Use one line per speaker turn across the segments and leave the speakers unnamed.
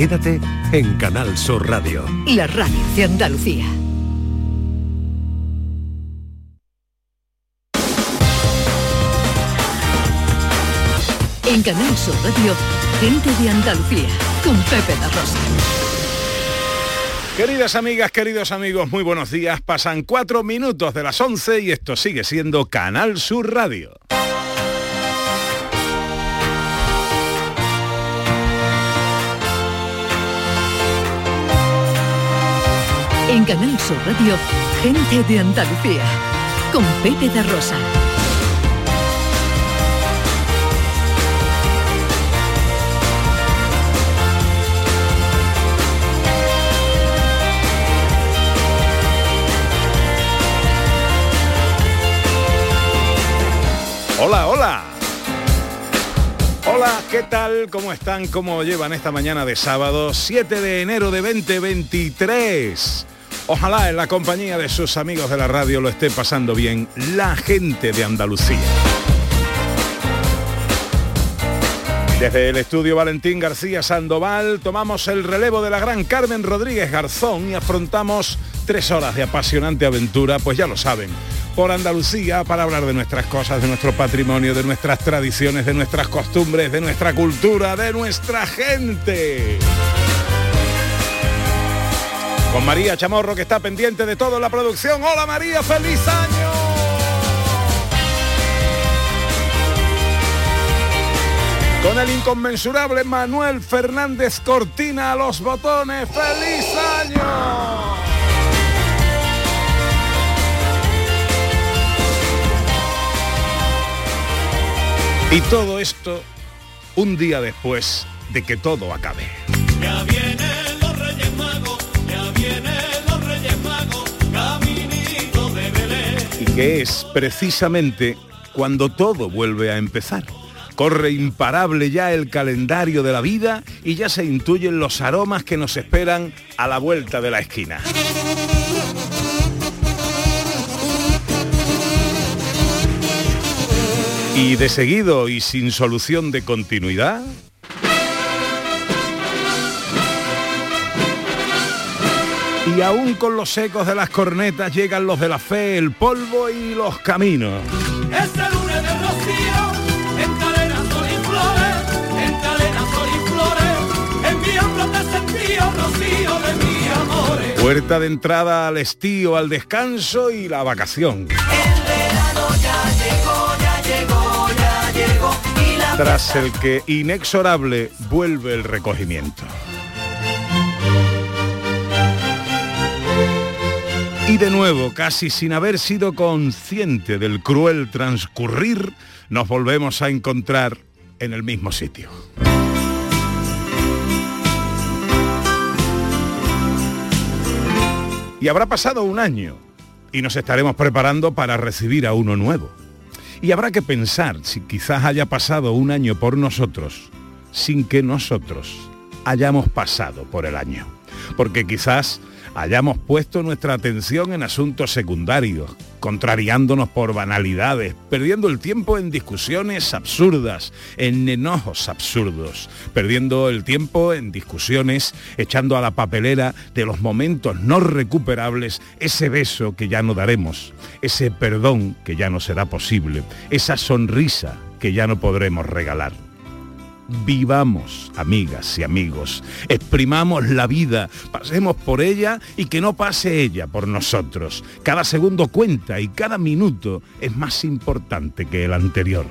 Quédate en Canal Sur Radio.
La radio de Andalucía. En Canal Sur Radio, gente de Andalucía, con Pepe La Rosa.
Queridas amigas, queridos amigos, muy buenos días. Pasan cuatro minutos de las 11 y esto sigue siendo Canal Sur Radio.
En Canal Sur Radio, gente de Andalucía, con Pepe de Rosa.
Hola, hola. Hola, ¿qué tal? ¿Cómo están? ¿Cómo llevan esta mañana de sábado 7 de enero de 2023? Ojalá en la compañía de sus amigos de la radio lo esté pasando bien la gente de Andalucía. Desde el estudio Valentín García Sandoval tomamos el relevo de la gran Carmen Rodríguez Garzón y afrontamos tres horas de apasionante aventura, pues ya lo saben, por Andalucía para hablar de nuestras cosas, de nuestro patrimonio, de nuestras tradiciones, de nuestras costumbres, de nuestra cultura, de nuestra gente. Con María Chamorro que está pendiente de todo en la producción. Hola María, feliz año. Con el inconmensurable Manuel Fernández Cortina a los botones. ¡Feliz año! Y todo esto un día después de que todo acabe. Que es precisamente cuando todo vuelve a empezar. Corre imparable ya el calendario de la vida y ya se intuyen los aromas que nos esperan a la vuelta de la esquina. Y de seguido y sin solución de continuidad, y aún con los ecos de las cornetas llegan los de la fe, el polvo y los caminos.
Lunes de rocío, en cadena sol y flores, en cadena sol y flores, enviándote sentido rocío de mi amores.
Puerta de entrada al estío, al descanso y la vacación. Tras el que inexorable vuelve el recogimiento. Y de nuevo, casi sin haber sido consciente del cruel transcurrir, nos volvemos a encontrar en el mismo sitio. Y habrá pasado un año y nos estaremos preparando para recibir a uno nuevo. Y habrá que pensar si quizás haya pasado un año por nosotros sin que nosotros hayamos pasado por el año. Porque quizás hayamos puesto nuestra atención en asuntos secundarios, contrariándonos por banalidades, perdiendo el tiempo en discusiones absurdas, en enojos absurdos, perdiendo el tiempo en discusiones, echando a la papelera de los momentos no recuperables ese beso que ya no daremos, ese perdón que ya no será posible, esa sonrisa que ya no podremos regalar. Vivamos, amigas y amigos, exprimamos la vida, pasemos por ella y que no pase ella por nosotros. Cada segundo cuenta y cada minuto es más importante que el anterior.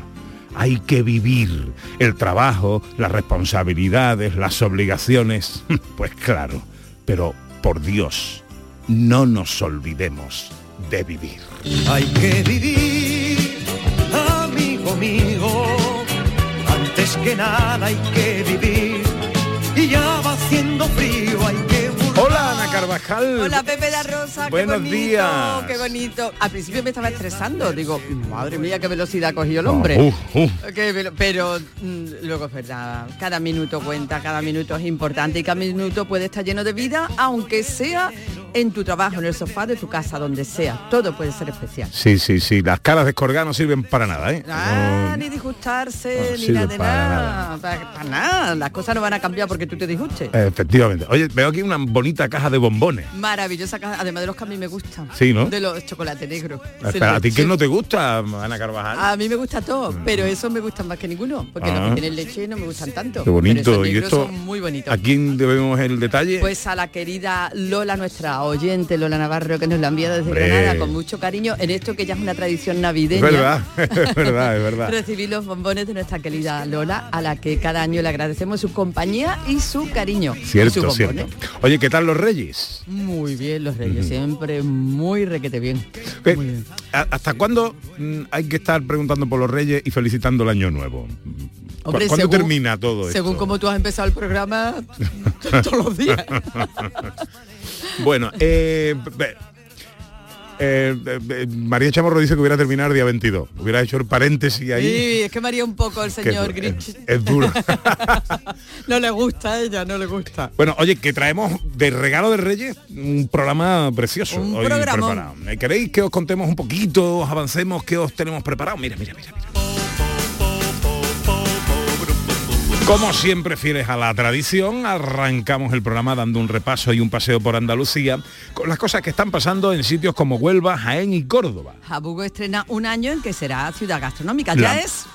Hay que vivir el trabajo, las responsabilidades, las obligaciones. Pues claro, pero por Dios, no nos olvidemos de vivir.
Hay que vivir, amigo mío. Que nada hay que
Carvajal.
Hola Pepe la Rosa, qué
Buenos
bonito,
días.
qué bonito. Al principio me estaba estresando, digo, madre mía, qué velocidad cogió el hombre.
Uh, uh.
Pero mm, luego es verdad, cada minuto cuenta, cada minuto es importante y cada minuto puede estar lleno de vida, aunque sea en tu trabajo, en el sofá de tu casa, donde sea. Todo puede ser especial.
Sí, sí, sí. Las caras descolgadas no sirven para nada, ¿eh?
Ah,
No-
ni disgustarse,
no
ni nada de
para
nada. Para, para nada. Las cosas no van a cambiar porque tú te disgustes.
Efectivamente. Oye, veo aquí una bonita caja de bombones.
Maravillosa caja, además de los que a mí me gustan.
Sí, ¿no?
De los chocolate negro.
Espera, ¿A ti
qué
qué no te gusta, Ana Carvajal?
A mí me gusta todo, pero esos me gustan más que ninguno, porque
Ah.
los que tienen leche no me gustan tanto.
Qué bonito.
Pero esos
¿Y esto?
son muy bonitos.
¿A quién debemos el detalle?
Pues a la querida Lola, nuestra oyente, Lola Navarro, que nos la envía desde
Hombre.
Granada con mucho cariño en esto que ya es una tradición
es
navideña.
verdad, es verdad, es verdad.
Recibir los bombones de nuestra querida Lola, a la que cada año le agradecemos su compañía y su cariño.
Cierto, cierto. Oye, ¿qué tal los Reyes?
Muy bien, los reyes, siempre muy requete bien.
¿Qué-
Muy bien.
a- ¿Hasta cuándo mm, hay que estar preguntando por los Reyes y felicitando el año nuevo? ¿Cu-
Hombre,
¿Cuándo
según-
termina todo esto?
Según como tú has empezado el programa, todos los días.
Bueno, eh, eh, eh, María Chamorro dice que hubiera terminado el día 22. Hubiera hecho el paréntesis ahí.
Sí, es que María un poco el señor Grinch.
Es, duro.
No le gusta a ella, no le gusta.
bueno, oye, que traemos de regalo de Reyes un programa precioso.
Un
hoy preparado. ¿Queréis que os contemos un poquito, os avancemos, qué os tenemos preparado? Mira, mira, mira, mira. Como siempre, fieles a la tradición, arrancamos el programa dando un repaso y un paseo por Andalucía con las cosas que están pasando en sitios como Huelva, Jaén y Córdoba.
Jabugo estrena un año en que será ciudad gastronómica.
La-
Ya es.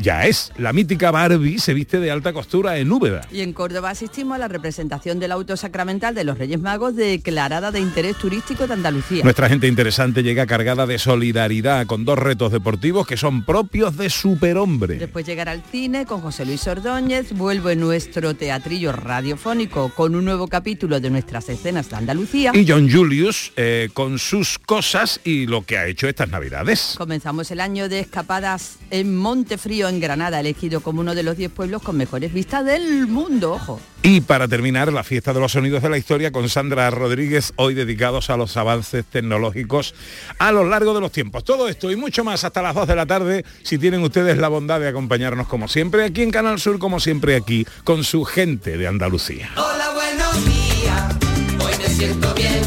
Ya es, la mítica Barbie se viste de alta costura en Úbeda.
Y en Córdoba asistimos a la representación del auto sacramental de los Reyes Magos declarada de interés turístico de Andalucía.
Nuestra gente interesante llega cargada de solidaridad con dos retos deportivos que son propios de superhombre.
Después llegará al cine con José Luis Ordóñez, vuelve nuestro teatrillo radiofónico con un nuevo capítulo de nuestras escenas de Andalucía.
Y John Julius eh, con sus cosas y lo que ha hecho estas navidades.
Comenzamos el año de escapadas en Montefrío, en Granada, elegido como uno de los 10 pueblos con mejores vistas del mundo, ojo.
Y para terminar, la fiesta de los sonidos de la historia con Sandra Rodríguez, hoy dedicados a los avances tecnológicos a lo largo de los tiempos. Todo esto y mucho más hasta las 2 de la tarde, si tienen ustedes la bondad de acompañarnos como siempre aquí en Canal Sur, como siempre aquí, con su gente de Andalucía.
Hola, buenos días, hoy me siento bien.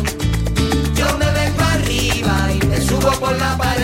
Yo me vengo arriba y me subo por la pared.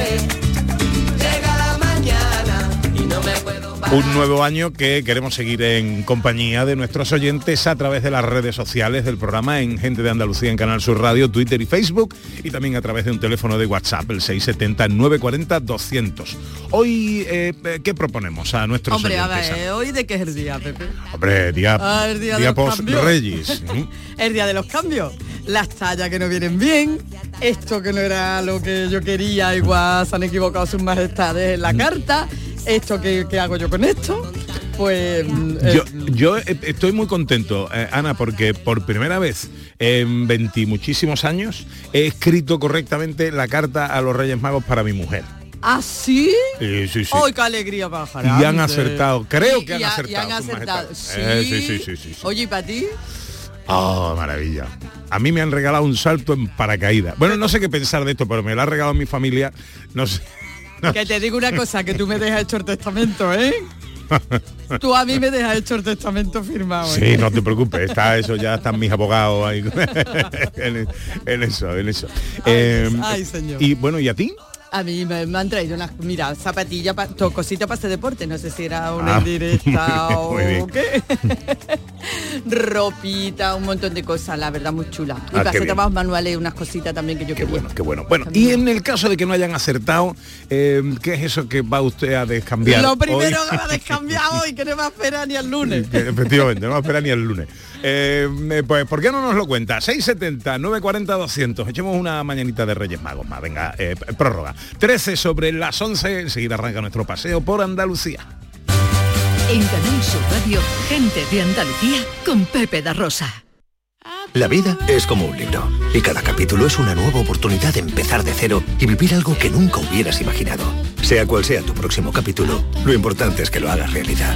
Un nuevo año que queremos seguir en compañía de nuestros oyentes a través de las redes sociales del programa en Gente de Andalucía en Canal Sur Radio, Twitter y Facebook y también a través de un teléfono de WhatsApp, el 670-940-200. Hoy, eh, ¿qué proponemos a nuestros
Hombre, a
oyentes?
ver, ¿hoy de qué es el día, Pepe?
Hombre, día,
Ah, el día de los
post. Reyes.
El día de los cambios. Las tallas que no vienen bien, esto que no era lo que yo quería, igual se han equivocado sus majestades en la
Mm.
carta, esto que, que hago yo con esto, pues... eh,
Yo, yo eh, estoy muy contento, eh, Ana, porque por primera vez en 20 y muchísimos años he escrito correctamente la carta a los Reyes Magos para mi mujer.
¿Ah, sí?
Sí, sí.
¡Ay, qué alegría bajar!
Y han acertado, creo que han acertado,
han acertado.
majestades.
Sí.
Eh, sí, sí, sí, sí, sí.
Oye, ¿y para ti?
Oh, maravilla. A mí me han regalado un salto en paracaídas. Bueno, no sé qué pensar de esto, pero me lo ha regalado mi familia. No sé.
Que te digo una cosa, que tú me dejas hecho el testamento, ¿eh? Tú a mí me dejas hecho el testamento firmado. ¿eh?
Sí, no te preocupes, está eso, ya están mis abogados ahí en, en eso, en eso. Eh,
ay, señor.
Y bueno, ¿y a ti?
A mí me, me han traído unas, mira, zapatillas, pa, cositas para hacer deporte. No sé si era una
Ah,
indirecta o qué. Ropita, un montón de cosas, la verdad, muy chula. Y
Ah,
para hacer trabajos manuales, unas cositas también que yo
Qué
quería.
bueno, qué bueno. Bueno, y en el caso de que no hayan acertado, eh, ¿qué es eso que va usted a descambiar?
Lo primero
hoy?
que me ha descambiado y que no me espera ni el lunes.
Que Efectivamente, no va a esperar ni el lunes. Eh, eh, pues, ¿por qué no nos lo cuenta? 670, 940, 200. Echemos una mañanita de Reyes Magos más. Venga, eh, prórroga. 13 sobre las 11. Enseguida arranca nuestro paseo por Andalucía.
En Canal Sur Radio, gente de Andalucía con Pepe da Rosa.
La vida es como un libro y cada capítulo es una nueva oportunidad de empezar de cero y vivir algo que nunca hubieras imaginado. Sea cual sea tu próximo capítulo, lo importante es que lo hagas realidad.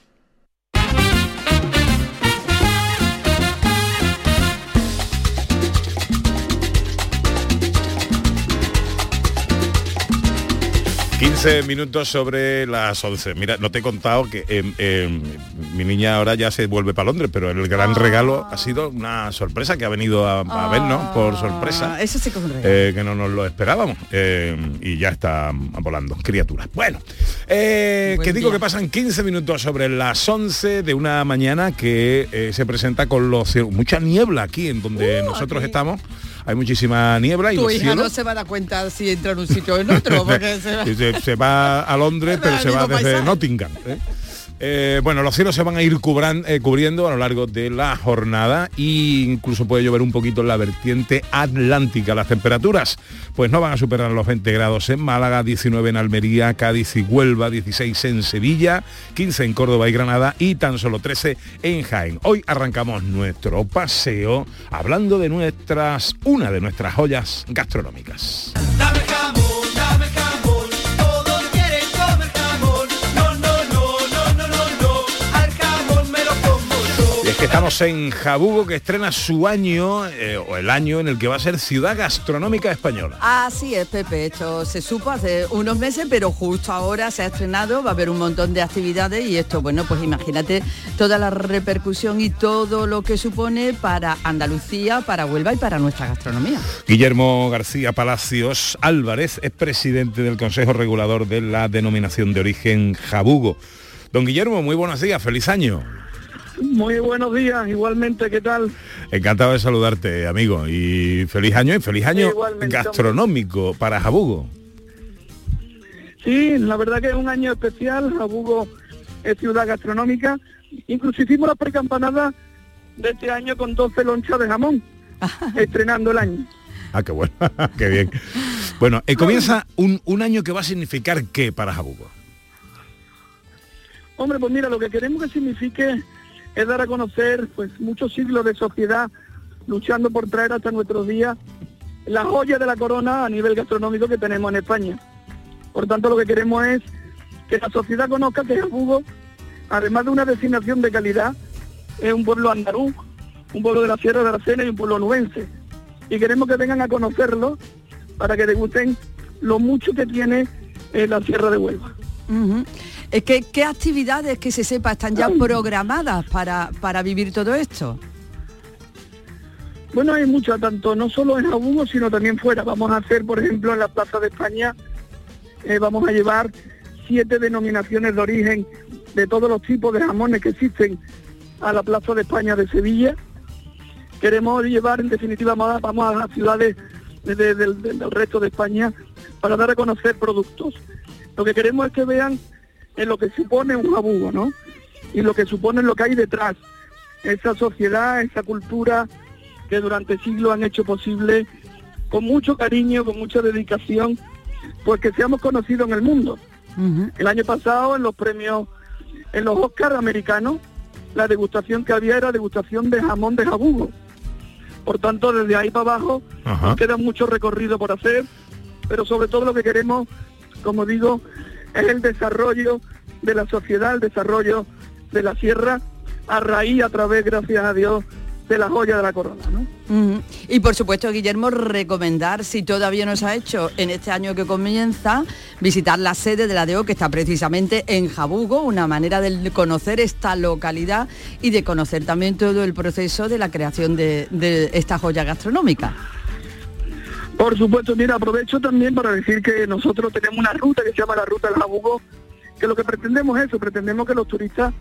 ...15 minutos sobre las 11. Mira, no te he contado que em, em, mi niña ahora ya se vuelve para Londres, pero el gran regalo ha sido una sorpresa que ha venido a, a vernos por sorpresa.
Ah, Eso sí que es
eh, que no nos lo esperábamos eh, y ya está volando, criaturas. Bueno, eh, que digo
día.
que pasan 15 minutos sobre las 11 de una mañana que se presenta con los mucha niebla aquí en donde nosotros
aquí.
estamos. Hay muchísima niebla y
Tu hija
cielos...
no se va a dar cuenta si entra en un sitio o en otro, porque se va-
se, se va a Londres, pero se va desde
paisaje.
Nottingham. ¿eh? Eh, bueno, los cielos se van a ir eh, cubriendo a lo largo de la jornada e incluso puede llover un poquito en la vertiente atlántica. Las temperaturas pues no van a superar los 20 grados en Málaga, 19 en Almería, Cádiz y Huelva, 16 en Sevilla, 15 en Córdoba y Granada y tan solo 13 en Jaén. Hoy arrancamos nuestro paseo hablando de nuestras, una de nuestras joyas gastronómicas. Que estamos en Jabugo que estrena su año, eh, o el año en el que va a ser ciudad gastronómica española.
Así es, Pepe. Esto se supo hace unos meses, pero justo ahora se ha estrenado, va a haber un montón de actividades y esto, bueno, pues imagínate toda la repercusión y todo lo que supone para Andalucía, para Huelva y para nuestra gastronomía.
Guillermo García Palacios Álvarez es presidente del Consejo Regulador de la denominación de origen Jabugo. Don Guillermo, muy buenos días, feliz año.
Muy buenos días, igualmente, ¿qué tal?
Encantado de saludarte, amigo, y feliz año y feliz año
Igualmente,
gastronómico para Jabugo.
Sí, la verdad que es un año especial, Jabugo es ciudad gastronómica, incluso hicimos la precampanada de este año con 12 lonchas de jamón, estrenando el año.
Ah, qué bueno, qué bien. Bueno, eh, comienza un, un año que va a significar qué para Jabugo.
Hombre, pues mira, lo que queremos que signifique es dar a conocer pues muchos siglos de sociedad luchando por traer hasta nuestros días la joya de la corona a nivel gastronómico que tenemos en España. Por tanto, lo que queremos es que la sociedad conozca que Jabugo, además de una destinación de calidad, es un pueblo andaluz, un pueblo de la Sierra de Aracena y un pueblo nubense. Y queremos que vengan a conocerlo para que degusten lo mucho que tiene eh, la Sierra de Huelva.
Que, ¿Qué actividades que se sepa están ya programadas para, para vivir todo esto?
Bueno, hay muchas, tanto no solo en Jabugo, sino también fuera. Vamos a hacer, por ejemplo, en la Plaza de España, eh, vamos a llevar siete denominaciones de origen de todos los tipos de jamones que existen a la Plaza de España de Sevilla. Queremos llevar, en definitiva, vamos a, las ciudades de- de- del resto de España para dar a conocer productos. Lo que queremos es que vean en lo que supone un jabugo, ¿no? Y lo que supone lo que hay detrás. Esa sociedad, esa cultura que durante siglos han hecho posible con mucho cariño, con mucha dedicación, pues que seamos conocidos en el mundo. El año pasado en los premios, en los Oscars americanos, la degustación que había era degustación de jamón de jabugo. Por tanto, desde ahí para abajo
Ajá.
nos queda mucho recorrido por hacer, pero sobre todo lo que queremos, como digo, es el desarrollo de la sociedad, el desarrollo de la sierra, a raíz, a través, gracias a Dios, de la joya de la corona, ¿no?
Y por supuesto, Guillermo, recomendar, si todavía no se ha hecho en este año que comienza, visitar la sede de la DEO, que está precisamente en Jabugo, una manera de conocer esta localidad y de conocer también todo el proceso de la creación de esta joya gastronómica.
Por supuesto, mira, aprovecho también para decir que nosotros tenemos una ruta que se llama la Ruta del Jabugo, que lo que pretendemos es eso, pretendemos que los turistas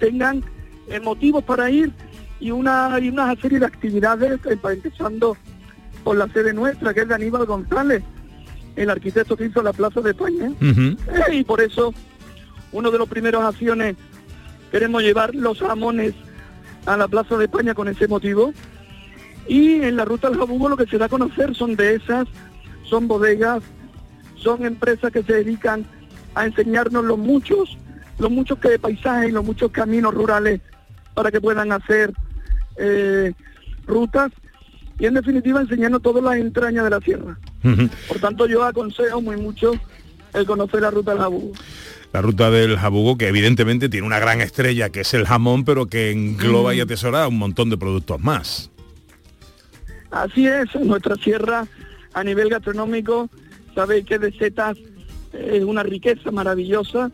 tengan eh, motivos para ir y una, y una serie de actividades, eh, empezando por la sede nuestra, que es de Aníbal González, el arquitecto que hizo la Plaza de España. Eh, y por eso, uno de los primeros acciones, queremos llevar los jamones a la Plaza de España con ese motivo. Y en la ruta del jabugo lo que se da a conocer son dehesas, son bodegas, son empresas que se dedican a enseñarnos los muchos, los muchos que paisajes y los muchos caminos rurales para que puedan hacer eh, rutas y en definitiva enseñarnos todas las entrañas de la sierra. Por tanto yo aconsejo muy mucho el conocer la ruta del jabugo.
La ruta del jabugo, que evidentemente tiene una gran estrella, que es el jamón, pero que engloba y atesora un montón de productos más.
Así es, en nuestra sierra a nivel gastronómico, sabéis que de setas eh, es una riqueza maravillosa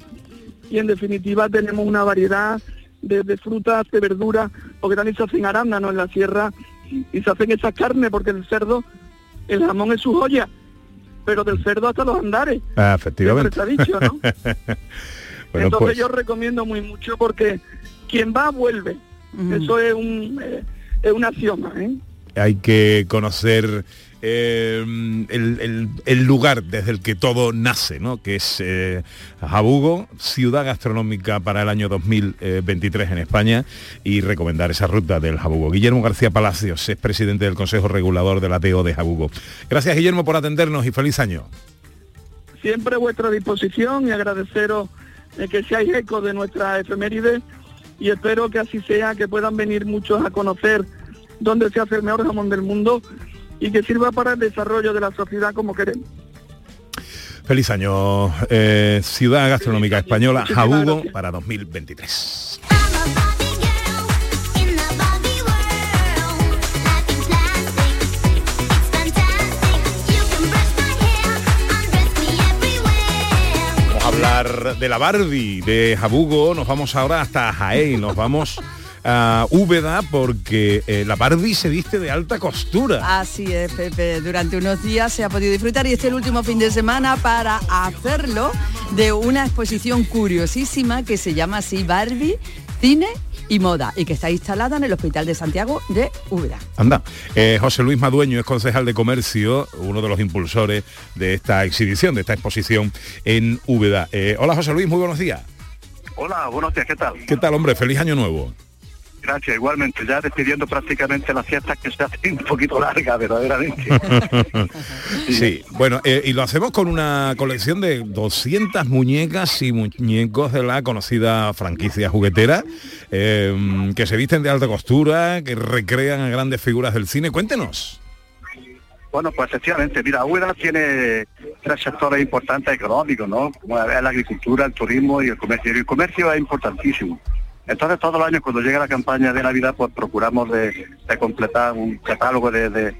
y en definitiva tenemos una variedad de, de frutas, de verduras, porque también se hacen arándanos en la sierra y se hacen esas carnes porque el cerdo, el jamón es su joya, pero del cerdo hasta los andares.
Ah, efectivamente.
Se ha dicho, ¿no?
Bueno,
Entonces
pues,
yo recomiendo muy mucho porque quien va vuelve. Eso es un eh, es un axioma, ¿eh?
Hay que conocer eh, el, lugar desde el que todo nace, ¿no? que es eh, Jabugo, ciudad gastronómica para el año 2023 en España, y recomendar esa ruta del Jabugo. Guillermo García Palacios es presidente del Consejo Regulador de la DEO de Jabugo. Gracias, Guillermo, por atendernos y feliz año.
siempre a vuestra disposición y agradeceros eh, que seáis eco de nuestra efeméride y espero que así sea, que puedan venir muchos a conocer dónde se hace el mejor jamón del mundo y que sirva para el desarrollo de la sociedad como queremos.
Feliz año, eh, ciudad gastronómica española, Jabugo,
gracias.
para 2023. Vamos a hablar de la Barbie, de Jabugo, nos vamos ahora hasta Jaén, nos vamos a Úbeda porque eh, la Barbie se viste de alta costura.
Así es, Pepe. Durante unos días se ha podido disfrutar y este es el último fin de semana para hacerlo de una exposición curiosísima que se llama así Barbie, Cine y Moda y que está instalada en el Hospital de Santiago de Úbeda.
Anda, eh, José Luis Madueño es concejal de comercio, uno de los impulsores de esta exhibición, de esta exposición en Úbeda. Eh, hola José Luis, muy buenos días.
Hola, buenos días, ¿qué tal?
¿Qué tal, hombre? Feliz año nuevo.
Gracias, igualmente, ya despidiendo prácticamente las fiestas que se hacen un poquito largas, verdaderamente.
sí, bueno, eh, y lo hacemos con una colección de 200 muñecas y muñecos de la conocida franquicia juguetera, eh, que se visten de alta costura, que recrean a grandes figuras del cine. Cuéntenos.
Bueno, pues efectivamente, mira, Úbeda tiene tres sectores importantes económicos, ¿no? Como es la agricultura, el turismo y el comercio. Y el comercio es importantísimo. Entonces todos los años cuando llega la campaña de Navidad pues procuramos de, completar un catálogo de,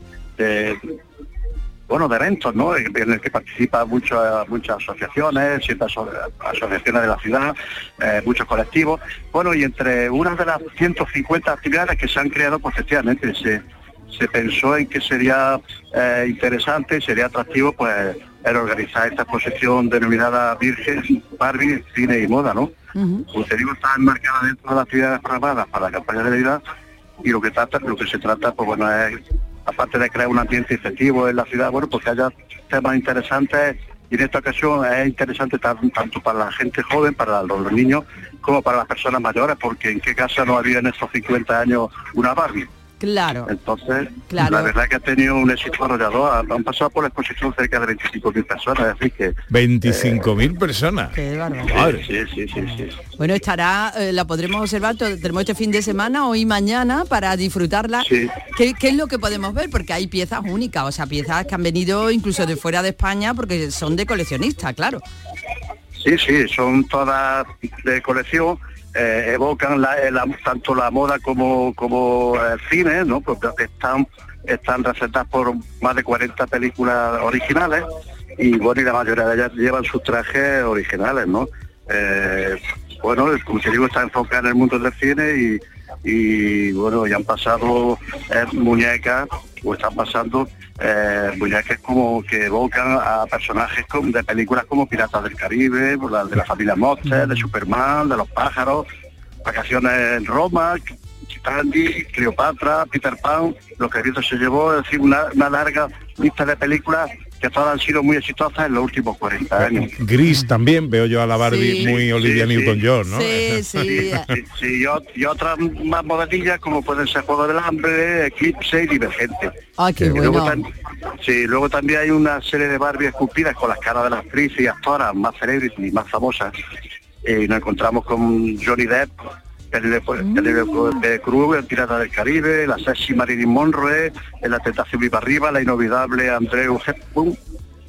bueno de eventos ¿no? en el que participan muchas muchas asociaciones, ciertas aso- asociaciones de la ciudad, eh, muchos colectivos. Bueno y entre una de las 150 actividades que se han creado pues efectivamente se, se pensó en que sería eh, interesante sería atractivo pues el organizar esta exposición denominada Virgen, Barbie, Cine y Moda, ¿no? Como te digo, está enmarcada dentro de las actividades programadas para la campaña de Navidad y lo que trata, lo que se trata, pues bueno, es aparte de crear un ambiente efectivo en la ciudad, bueno, pues que haya temas interesantes y en esta ocasión es interesante tan- tanto para la gente joven, para los niños, como para las personas mayores, porque en qué casa no había en estos 50 años una Barbie.
Claro.
Entonces,
Claro.
la verdad que ha tenido un éxito arrollador. Han, pasado por la exposición cerca de 25.000 personas, decir que...
25.000 personas.
Qué barbaridad.
Sí, sí, sí, sí.
Bueno, estará, eh, la podremos observar, tenemos este fin de semana, hoy mañana, para disfrutarla.
Sí.
¿Qué, qué es lo que podemos ver? Porque hay piezas únicas, o sea, piezas que han venido incluso de fuera de España, porque son de coleccionistas, claro.
Sí, sí, son todas de colección, eh, evocan eh, tanto la moda como, como el cine, ¿no? Porque están, están recetadas por más de 40 películas originales y bueno, y la mayoría de ellas llevan sus trajes originales, ¿no? Eh, bueno, como te digo, está enfocada en el mundo del cine y, y bueno, ya han pasado eh, muñecas, o están pasando eh, muñecas como que evocan a personajes de películas como Piratas del Caribe, la- de la familia Monster, de Superman, de los pájaros, Vacaciones en Roma, Titanic, Cleopatra, Peter Pan, lo que el viento se llevó, es decir, una, una larga lista de películas que todas han sido muy exitosas en los últimos 40 años.
Gris también, veo yo a la Barbie
Sí.
muy Olivia
Sí, sí.
Newton-John, ¿no?
Sí, sí.
Sí, sí, y, ot- y otras más modernillas como pueden ser Juego del Hambre, Eclipse y Divergente.
Ah, qué
Y luego, sí, luego también hay una serie de Barbie esculpidas con las caras de las actrices y actoras más celebrities y más famosas. Eh, Y nos encontramos con Johnny Depp, Penélope Penélope Cruz, el Pirata del Caribe, la sexy Marilyn Monroe, La Tentación Viva Arriba, la inolvidable Andreu Hepburn,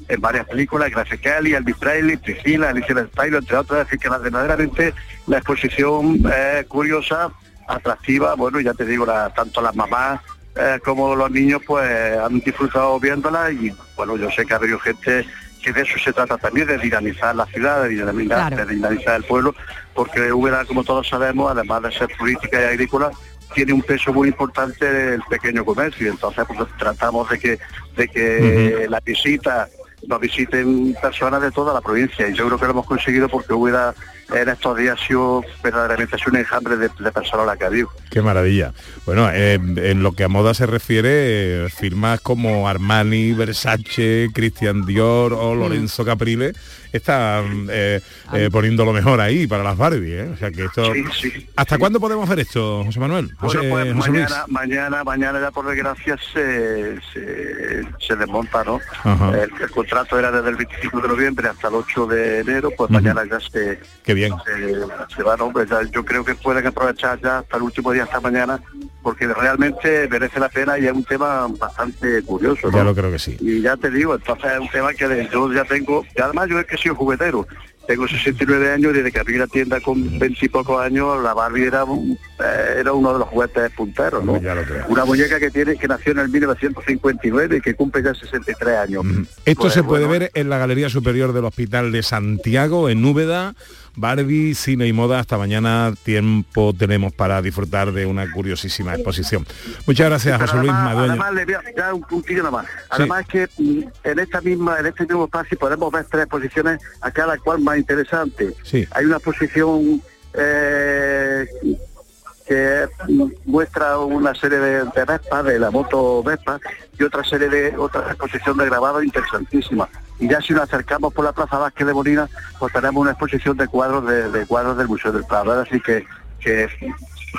en varias películas, Grace Kelly, Elvis Presley, Priscilla, Alicia del entre otras, es decir, que verdaderamente la exposición es curiosa, atractiva, bueno, ya te digo, la- tanto las mamás eh, como los niños pues han disfrutado viéndola y bueno, yo sé que ha habido gente que de eso se trata también, de dinamizar la ciudad, de dinamizar,
Claro.
de dinamizar el pueblo, porque Úbeda, como todos sabemos, además de ser turística y agrícola, tiene un peso muy importante el pequeño comercio, y entonces pues, tratamos de que, de que la visita nos visiten personas de toda la provincia. Y yo creo que lo hemos conseguido porque Úbeda en estos días ha sido verdaderamente ha sido un enjambre de, de personas la que ha habido.
Qué maravilla. Bueno, eh, en lo que a moda se refiere, eh, firmas como Armani, Versace, Christian Dior o Lorenzo Caprile están eh, eh, poniendo lo mejor ahí para las Barbie. ¿eh? O sea que esto.
Sí, sí.
¿Hasta cuándo podemos ver esto, José Manuel? José,
Bueno, pues
Luis.
mañana, mañana, mañana ya por desgracia se, se, se desmonta, ¿no? El, el contrato era desde el 25 de noviembre hasta el 8 de enero, pues mañana ya se,
Qué bien.
se, se va, ¿no? Pues ya yo creo que pueden aprovechar ya hasta el último día, hasta mañana, porque realmente merece la pena y es un tema bastante curioso, ¿no?
Ya lo creo que sí.
Y ya te digo, entonces es un tema que yo ya tengo, y además yo es que sido juguetero, tengo 69 años y desde que abrí la tienda con 20 y pocos años, la Barbie era, un- eh, era uno de los juguetes punteros, ¿no?
Creo.
Una muñeca que tiene que nació en el 1959 y que cumple ya 63 años.
Esto
Pues,
se puede
bueno,
ver en la Galería Superior del Hospital de Santiago, en Úbeda. Barbie, cine y moda. Hasta mañana tiempo tenemos para disfrutar de una curiosísima exposición. Muchas gracias, José Luis
además,
Madueño.
además le voy a dar un puntillo nada más. Además que mm, en esta misma, en este mismo espacio podemos ver tres exposiciones, a cada cual más interesante.
Sí.
Hay una exposición eh, que mm, muestra una serie de, de Vespa, de la moto Vespa, y otra serie de otra exposición de grabado interesantísima. Y ya si nos acercamos por la Plaza Vázquez de Molina, pues tenemos una exposición de cuadros de, de cuadros del Museo del Prado. Así que, que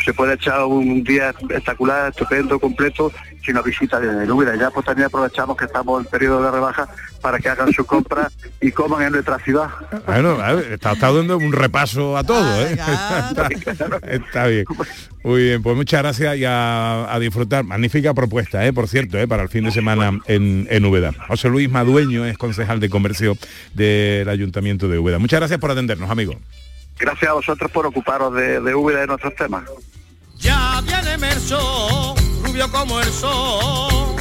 se puede echar un día espectacular, estupendo, completo, si nos visitan en el Úbeda. Ya pues también aprovechamos que estamos en periodo de rebaja para que hagan sus compras y coman en nuestra ciudad.
Bueno, está, está dando un repaso a todo, ¿eh? está bien. Muy bien, pues muchas gracias y a, a disfrutar. Magnífica propuesta, ¿eh? por cierto, ¿eh? para el fin de semana en, en Úbeda. José Luis Madueño es concejal de comercio del Ayuntamiento de Úbeda. Muchas gracias por atendernos, amigo.
Gracias a vosotros por ocuparos de, de de nuestros temas.
Ya viene Merso, rubio como el sol.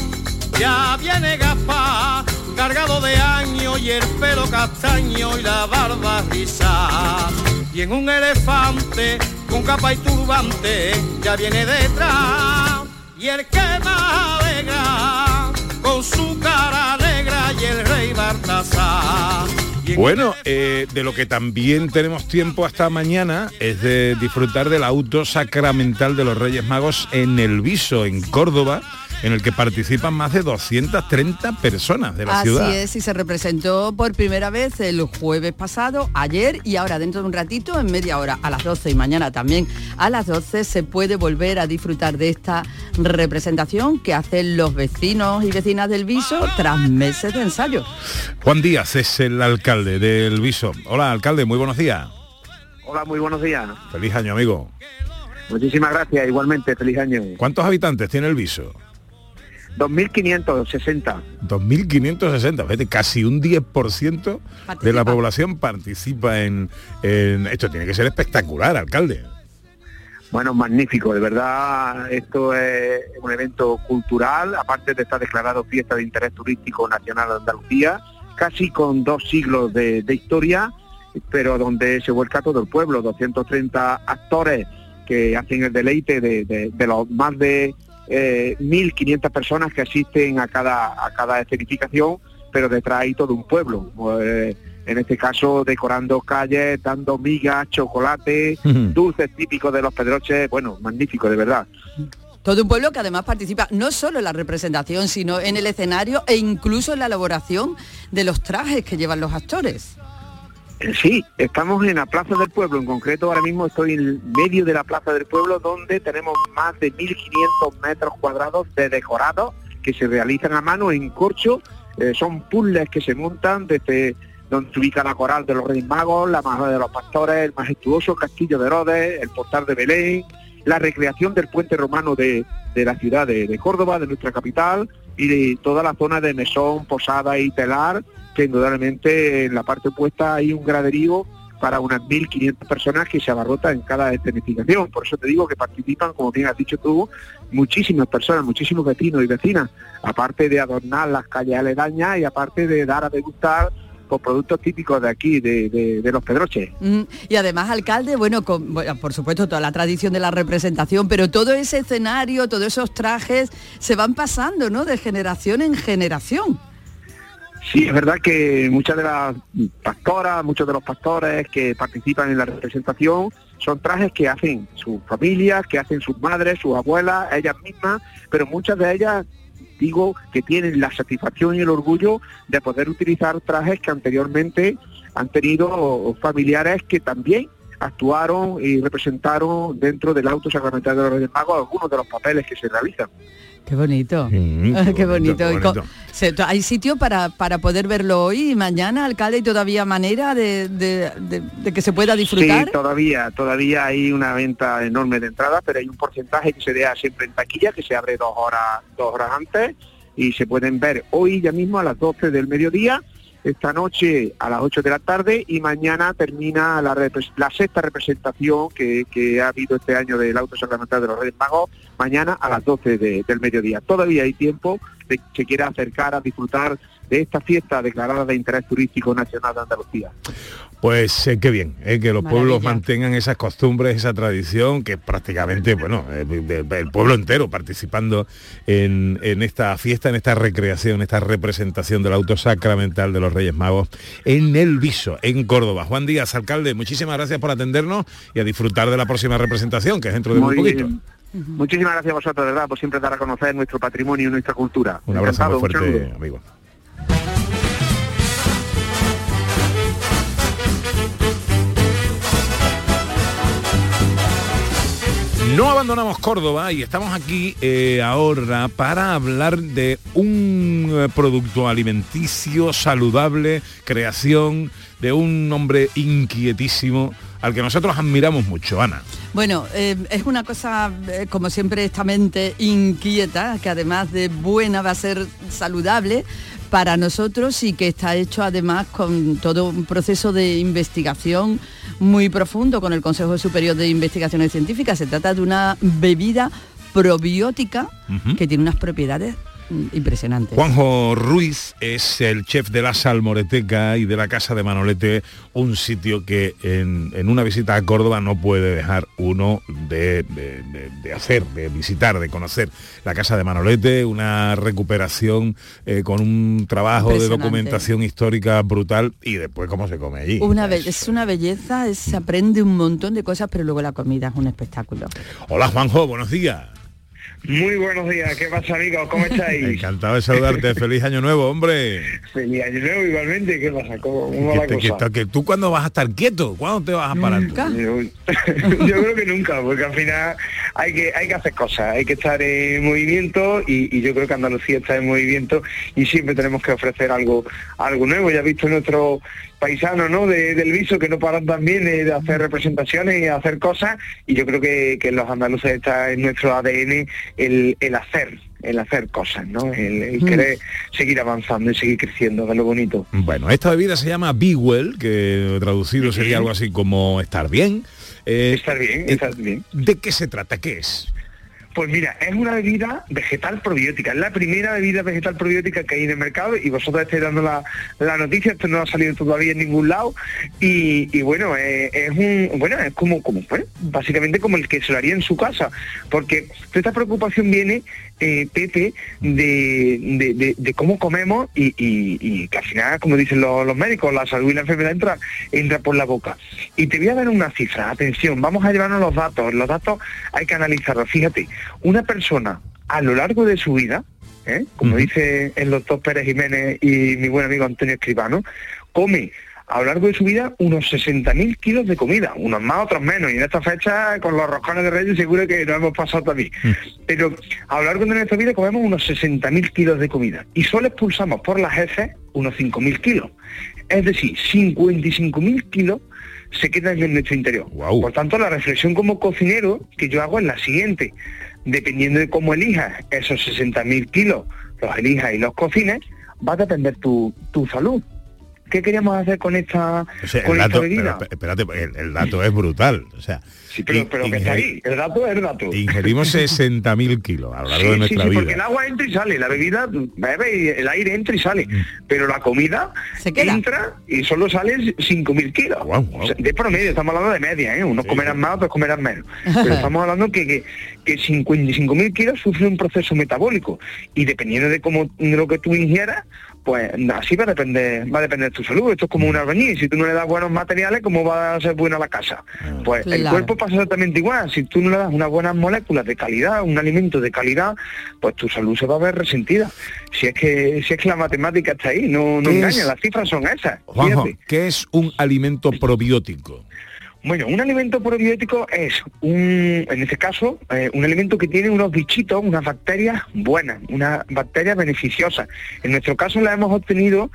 Ya viene Gaspar, cargado de años y el pelo castaño y la barba risa. Y en un elefante con capa y turbante ya viene detrás. Y el que más alegra con su cara negra y el rey Baltasar.
Bueno, eh, de lo que también tenemos tiempo hasta mañana es de disfrutar del auto sacramental de los Reyes Magos en El Viso, en Córdoba, en el que participan más de 230 personas de la
Así
ciudad.
es, y se representó por primera vez el jueves pasado, ayer y ahora dentro de un ratito, en media hora, a las 12 y mañana también a las 12 se puede volver a disfrutar de esta representación que hacen los vecinos y vecinas del Viso tras meses de ensayo.
Juan Díaz es el alcalde del Viso. Hola, alcalde, muy buenos días.
Hola, muy buenos días.
Feliz año, amigo.
Muchísimas gracias, igualmente, feliz año.
¿Cuántos habitantes tiene el Viso?
2.560.
2.560, fíjate, casi un 10% de la
Participa.
población participa en, en... Esto tiene que ser espectacular, alcalde.
Bueno, magnífico, de verdad, esto es un evento cultural, aparte de estar declarado fiesta de interés turístico nacional de Andalucía, casi con dos siglos de, de historia, pero donde se vuelca todo el pueblo, 230 actores que hacen el deleite de, de- de los más de eh, 1.500 personas que asisten a cada, a cada escenificación, pero detrás hay todo un pueblo. eh, en este caso decorando calles, dando migas, chocolate, dulces típicos de los pedroches, bueno, magnífico de verdad.
Todo un pueblo que además participa no solo en la representación, sino en el escenario e incluso en la elaboración de los trajes que llevan los actores.
Sí, estamos en la Plaza del Pueblo, en concreto ahora mismo estoy en medio de la Plaza del Pueblo donde tenemos más de 1.500 metros cuadrados de decorados que se realizan a mano en corcho, Eh, son puzzles que se montan desde donde se ubica la coral de los Reyes Magos, la Majada de los Pastores, el majestuoso Castillo de Herodes, el Portal de Belén, la recreación del puente romano de, de la ciudad de, de Córdoba, de nuestra capital, y toda la zona de Mesón, Posada y Telar, que indudablemente en la parte opuesta hay un graderío para unas 1.500 personas que se abarrotan en cada escenificación. Por eso te digo que participan, como bien has dicho tú, muchísimas personas, muchísimos vecinos y vecinas, aparte de adornar las calles aledañas y aparte de dar a degustar por productos típicos de aquí, de, de- de los Pedroches.
Mm, Y además, alcalde, bueno, con- bueno, por supuesto, toda la tradición de la representación, pero todo ese escenario, todos esos trajes se van pasando, ¿no? De generación en generación.
Sí, es verdad que muchas de las pastoras, muchos de los pastores que participan en la representación son trajes que hacen sus familias, que hacen sus madres, sus abuelas, ellas mismas, pero muchas de ellas digo que tienen la satisfacción y el orgullo de poder utilizar trajes que anteriormente han tenido familiares que también actuaron y representaron dentro del auto sacramental de los Reyes Magos algunos de los papeles que se realizan.
Qué bonito. qué bonito. ¿Hay sitio para, para poder verlo hoy y mañana, alcalde, y todavía manera de, de- de- de que se pueda disfrutar?
Sí, todavía, todavía hay una venta enorme de entradas, pero hay un porcentaje que se deja siempre en taquilla, que se abre dos horas, dos horas antes, y se pueden ver hoy ya mismo a las 12 del mediodía, esta noche a las 8 de la tarde y mañana termina la, sexta representación que, ha habido este año del Auto Sacramental de los Reyes Magos, mañana a las 12 de- del mediodía. Todavía hay tiempo de que se quiera acercar a disfrutar de esta fiesta declarada de interés turístico nacional de Andalucía.
Pues eh, qué bien, eh, que los pueblos mantengan esas costumbres, esa tradición, que prácticamente, bueno, eh, el pueblo entero participando en, en esta fiesta, en esta recreación, en esta representación del auto sacramental de los Reyes Magos en El Viso, en Córdoba. Juan Díaz, alcalde, muchísimas gracias por atendernos y a disfrutar de la próxima representación, que es dentro de muy,
Muy
poquito.
bien. Muchísimas gracias a vosotros, de verdad, por siempre dar a conocer nuestro patrimonio y nuestra cultura.
Un abrazo muy
un
fuerte, amigo. No abandonamos Córdoba y estamos aquí eh, ahora para hablar de un eh, producto alimenticio saludable, creación de un hombre inquietísimo al que nosotros admiramos mucho, Ana.
Bueno, eh, es una cosa, como siempre, esta mente inquieta, que además de buena va a ser saludable para nosotros y que está hecho además con todo un proceso de investigación muy profundo con el Consejo Superior de Investigaciones Científicas. Se trata de una bebida probiótica que tiene unas propiedades impresionantes.
Juanjo Ruiz es el chef de la Salmoreteca y de la Casa de Manolete, un sitio que en, en una visita a Córdoba no puede dejar uno de, de- de- de hacer, de visitar, de conocer la Casa de Manolete, una recuperación eh, con un trabajo de
Impresionante.
documentación histórica brutal y después cómo se come allí.
Una be- es una belleza, es- se aprende un montón de cosas, pero luego la comida es un espectáculo.
Hola Juanjo, buenos días.
Muy buenos días, ¿qué pasa amigos? ¿Cómo estáis?
Encantado de saludarte, feliz año nuevo, hombre.
Feliz año nuevo igualmente, ¿qué pasa? ¿Cómo, cómo va la
Que,
cosa?
que- que tú cuándo vas a estar quieto, ¿cuándo te vas a parar? tú?
Yo, yo creo que nunca, porque al final hay que hay que hacer cosas, hay que estar en movimiento y, y yo creo que Andalucía está en movimiento y siempre tenemos que ofrecer algo algo nuevo. Ya he visto nuestros paisanos ¿no? de- del viso que no paran también eh, de hacer representaciones y hacer cosas y yo creo que, que los andaluces está en nuestro ADN el, el hacer el hacer cosas, ¿no? El, el
Mm.
querer seguir avanzando y seguir creciendo, que es lo bonito.
Bueno, esta bebida se llama Be Well, que traducido sería algo así como estar bien. Eh,
Estar bien,
eh,
estar bien.
¿De qué se trata? ¿Qué es?
Pues mira, es una bebida vegetal probiótica, es la primera bebida vegetal probiótica que hay en el mercado y vosotros estáis dando la, la noticia, esto no ha salido todavía en ningún lado. Y, bueno, eh, es un bueno, es como, como básicamente como el que se lo haría en su casa, porque esta preocupación viene, eh, Pepe, de, de- de- de cómo comemos y, y- y que al final, como dicen los, los médicos, la salud y la enfermedad entra, entra por la boca. Y te voy a dar una cifra, atención, vamos a llevarnos los datos, los datos hay que analizarlos. Fíjate, una persona a lo largo de su vida, ¿eh? como dice el doctor Pérez Jiménez y mi buen amigo Antonio Escribano, come a lo largo de su vida unos 60.000 kilos de comida, unos más, otros menos, y en esta fecha con los roscones de reyes seguro que nos hemos pasado también. Pero a lo largo de nuestra vida comemos unos 60.000 kilos de comida y solo expulsamos por las heces unos 5.000 kilos. Es decir, 55.000 kilos se quedan en nuestro interior. Por tanto, la reflexión como cocinero que yo hago es la siguiente. Dependiendo de cómo elijas esos 60.000 kilos, los elijas y los cocines, va a depender tu, tu salud. ¿Qué queríamos hacer con esta,
O sea,
con
el
esta
dato,
bebida?
pero, espérate, el, el dato es brutal. O sea,
Sí, pero, que está ahí, el dato es el dato.
ingerimos 60.000 kilos a lo largo
Sí,
de
sí,
nuestra
sí,
vida.
porque el agua entra y sale, la bebida bebe y el aire entra y sale,
Mm.
pero la comida entra y solo sale 5.000 kilos. O sea, de promedio, estamos hablando de media, ¿eh? unos comerán más, otros comerán menos. Pero estamos hablando que, que, que 55.000 kilos sufre un proceso metabólico y dependiendo de cómo de lo que tú ingieras, pues así va a depender, va a depender de tu salud. Esto es como un albañil, si tú no le das buenos materiales, ¿cómo va a ser buena la casa? Pues el cuerpo pasa exactamente igual. Si tú no le das unas buenas moléculas de calidad, un alimento de calidad, pues tu salud se va a ver resentida. Si es que, si es que la matemática está ahí, no, no
¿Qué
engaña,
es?
las cifras son esas.
Juanjo. ¿qué es un alimento probiótico?
Bueno, un alimento probiótico es un, en este caso, eh, un alimento que tiene unos bichitos, unas bacterias buenas, unas bacterias beneficiosas. En nuestro caso la hemos obtenido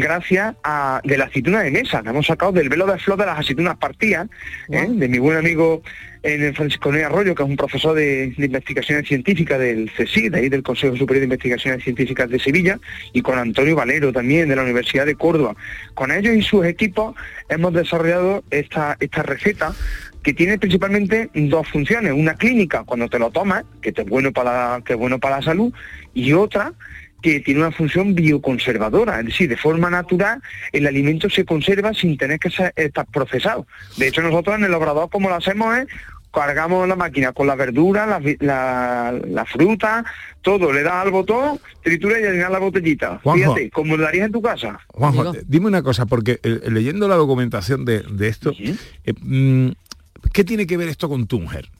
gracias a de la aceituna de mesa, la hemos sacado del velo de flor de las aceitunas partidas, ¿eh? de mi buen amigo eh, Francisco Noé Arroyo, que es un profesor de, de investigaciones científicas del CSIC, de ahí del Consejo Superior de Investigaciones Científicas de Sevilla, y con Antonio Valero también de la Universidad de Córdoba. Con ellos y sus equipos hemos desarrollado esta, esta receta que tiene principalmente dos funciones, una clínica cuando te lo tomas, que te es bueno para que es bueno para la salud, y otra que tiene una función bioconservadora, es decir, de forma natural el alimento se conserva sin tener que ser, estar procesado. De hecho, nosotros en el obrador como lo hacemos es cargamos la máquina con la verdura, la, la- la fruta, todo, le das al botón, tritura y llenas la botellita.
Juanjo.
Fíjate, como lo harías en tu casa.
Juanjo, dime una cosa, porque eh, leyendo la documentación de, de esto, eh, mm, ¿qué tiene que ver esto con tu mujer?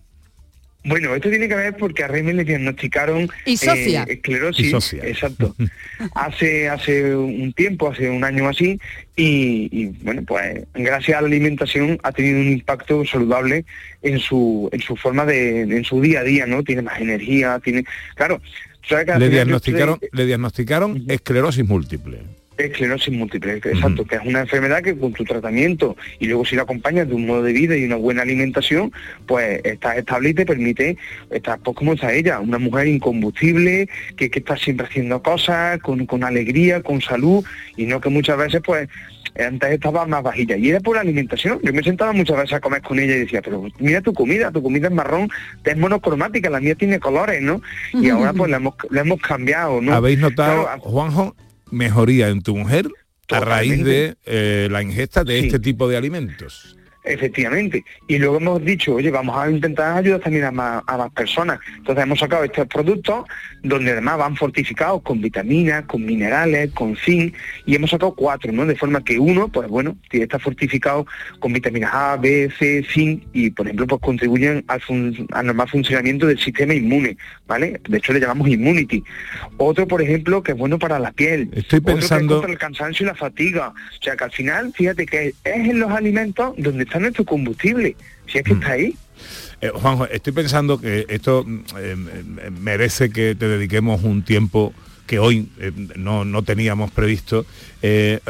Bueno, esto tiene que ver porque a Remy le diagnosticaron eh, esclerosis,
Isofia.
exacto, hace hace un tiempo, hace un año así, y, y, bueno, pues gracias a la alimentación ha tenido un impacto saludable en su en su forma de, en su día a día, ¿no? Tiene más energía, tiene, claro, sabes que
Le diagnosticaron, le diagnosticaron esclerosis múltiple.
Esclerosis múltiple, exacto, que es una enfermedad que con tu tratamiento y luego si la acompañas de un modo de vida y una buena alimentación, pues estás estable y te permite estar pues como está ella, una mujer incombustible, que, que está siempre haciendo cosas, con, con alegría, con salud, y no que muchas veces pues antes estaba más bajilla y era por la alimentación. Yo me sentaba muchas veces a comer con ella y decía, pero mira tu comida, tu comida es marrón, es monocromática, la mía tiene colores, ¿no? Y ahora pues la hemos, la hemos cambiado, ¿no?
¿Habéis notado,
Claro,
Juanjo, mejoría en tu mujer a raíz de eh, la ingesta de este tipo de alimentos?
Efectivamente. Y luego hemos dicho, oye, vamos a intentar ayudar también a más, a más personas. Entonces hemos sacado estos productos donde además van fortificados con vitaminas, con minerales, con zinc, y hemos sacado cuatro, ¿no? De forma que uno, pues bueno, está fortificado con vitaminas A, B, C, zinc, y por ejemplo, pues contribuyen al, fun- al normal funcionamiento del sistema inmune, ¿vale? De hecho le llamamos immunity. Otro, por ejemplo, que es bueno para la piel.
Estoy
Otro que es
pensando-
contra el cansancio y la fatiga. O sea que al final, fíjate que es en los alimentos donde está nuestro combustible. Si es que está ahí.
Eh, Juanjo, estoy pensando que esto mm, eh, eh, merece que te dediquemos un tiempo que hoy eh, no, no teníamos previsto. ¿Qué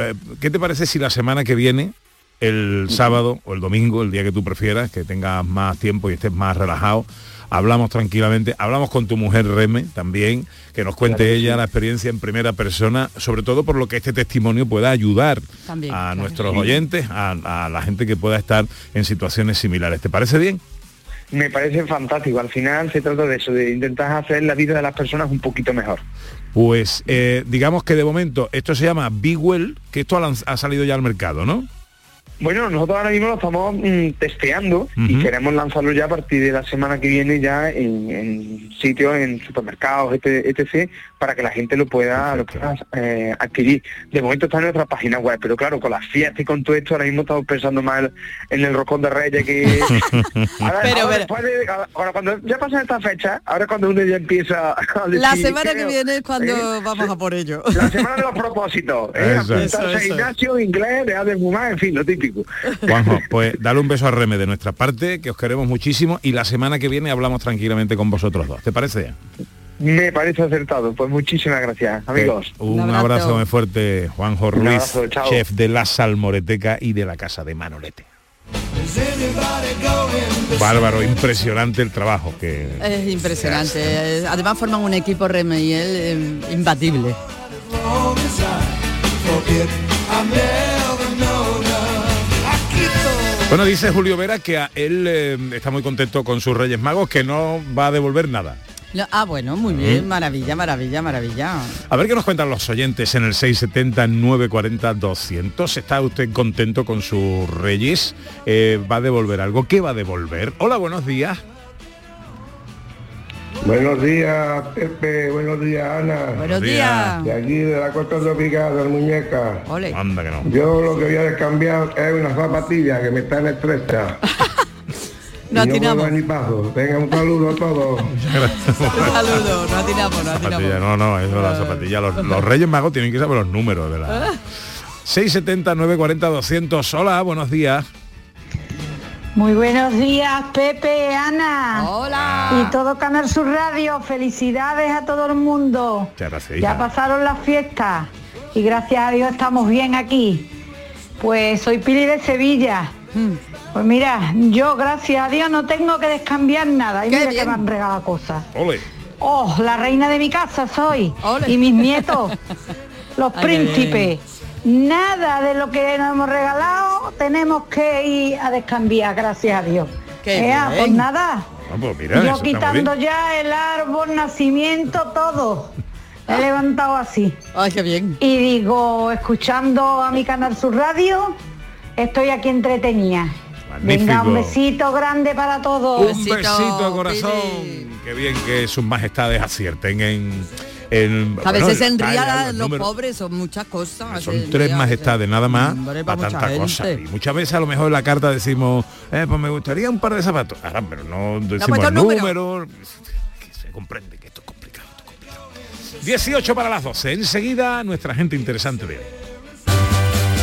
te parece si la semana que viene, el sábado o el domingo, el día que tú prefieras, que tengas más tiempo y estés más relajado, hablamos tranquilamente, hablamos con tu mujer Reme también, que nos cuente
Claro que
ella
sí.
la experiencia en primera persona, sobre todo por lo que este testimonio pueda ayudar
También,
a
claro.
nuestros
Sí.
oyentes, a, a la gente que pueda estar en situaciones similares. ¿Te parece bien?
Me parece fantástico. Al final se trata de eso, de intentar hacer la vida de las personas un poquito mejor.
Pues eh, digamos que de momento esto se llama Be Well, que esto ha, salido ya al mercado, ¿no?
Bueno, nosotros ahora mismo lo estamos mm, testeando y queremos lanzarlo ya a partir de la semana que viene ya en, en sitios, en supermercados, etc, etc, para que la gente lo pueda, lo pueda eh, adquirir. De momento está en nuestra página web, pero claro, con las fiestas y con todo esto, ahora mismo estamos pensando más en el roscón de Reyes que... Ahora,
Pero,
ahora
pero-
de- ahora cuando ya pasan esta fecha, ahora cuando uno ya empieza a decir,
La semana que viene es cuando
¿eh?
vamos a por ello.
La semana de los propósitos, ¿eh?
Eso
Eso, eso.
gimnasio, inglés, dejar de fumar, en fin, lo típico.
Juanjo, pues dale un beso a Reme de nuestra parte, que os queremos muchísimo y la semana que viene hablamos tranquilamente con vosotros dos. ¿Te parece?
Me parece acertado. Pues muchísimas gracias, amigos.
Un, abrazo. muy fuerte, Juanjo Ruiz,
abrazo,
chef de la Salmoreteca y de la Casa de Manolete. Bárbaro, impresionante el trabajo que...
Es impresionante. Además forman un equipo Reme y él eh, imbatible.
Bueno, dice Julio Vera que a él eh, está muy contento con sus Reyes Magos, que no va a devolver nada.
No, ah, bueno, muy bien,
Mm.
maravilla, maravilla, maravilla.
A ver qué nos cuentan los oyentes en el 670 940 200. ¿Está usted contento con sus reyes? Eh, ¿Va a devolver algo? ¿Qué va a devolver? Hola, buenos días.
Buenos días, Pepe. Buenos días, Ana.
Buenos días.
De aquí, de la costa tropical, del Muñeca.
Anda que no.
Yo lo que voy a cambiar es una zapatilla que me está en estrecha.
No
y no
atinamos.
ni paso. Venga, un saludo a todos.
Un saludo, no atinamos, no atinamos.
Zapatilla, no, no, eso la zapatilla. Los, los Reyes Magos tienen que saber los números de la... 670 940 200. Hola, buenos días.
Muy buenos días, Pepe, Ana.
Hola.
Y todo Canal Sur Radio. Felicidades a todo el mundo.
Gracias,
Ya pasaron las fiestas y gracias a Dios estamos bien aquí. Pues soy Pili de Sevilla.
Hmm.
Pues mira, yo gracias a Dios no tengo que descambiar nada. Y
Qué
mira
bien.
que me han regalado cosas.
Ole.
Oh, la reina de mi casa soy.
Ole.
Y mis nietos, los
Ay,
príncipes. Nada de lo que nos hemos regalado tenemos que ir a descambiar, gracias a Dios.
Qué
Ea,
bien.
pues nada.
Ah, pues mira,
Yo quitando ya el árbol, nacimiento, todo. He levantado así.
Ay, qué bien.
Y digo, escuchando a mi canal Sur Radio, estoy aquí entretenida. Venga, un
Magnífico.
besito grande para todos.
Un besito, corazón. Qué bien que sus majestades acierten en... en
A
bueno,
veces se
en
enría
talla,
la-
los
pobres, son muchas cosas.
Son tres
enría,
majestades nada más
Hombre,
para
para
tanta
gente.
cosa. Y muchas veces a lo mejor en la carta decimos, eh, pues me gustaría un par de zapatos. Ah, pero no decimos el
número.
número. Que se comprende que esto es complicado, esto es complicado. 18 para las 12. Enseguida nuestra gente interesante de hoy.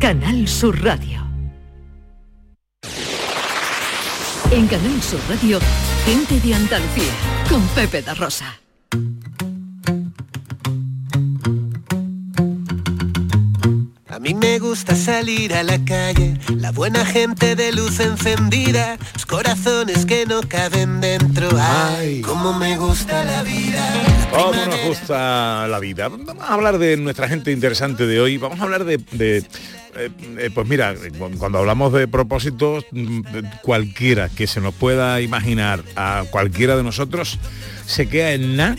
Canal Sur Radio. En Canal Sur Radio, gente de Andalucía, con Pepe da Rosa.
A mí me gusta salir a la calle, la buena gente de luz encendida, los corazones que no caben dentro. Ay, cómo me gusta la vida.
¿Cómo nos gusta la vida? Vamos a hablar de nuestra gente interesante de hoy. Vamos a hablar de... de, eh, eh, pues mira, cuando hablamos de propósitos, mm, cualquiera que se nos pueda imaginar a cualquiera de nosotros se queda en nada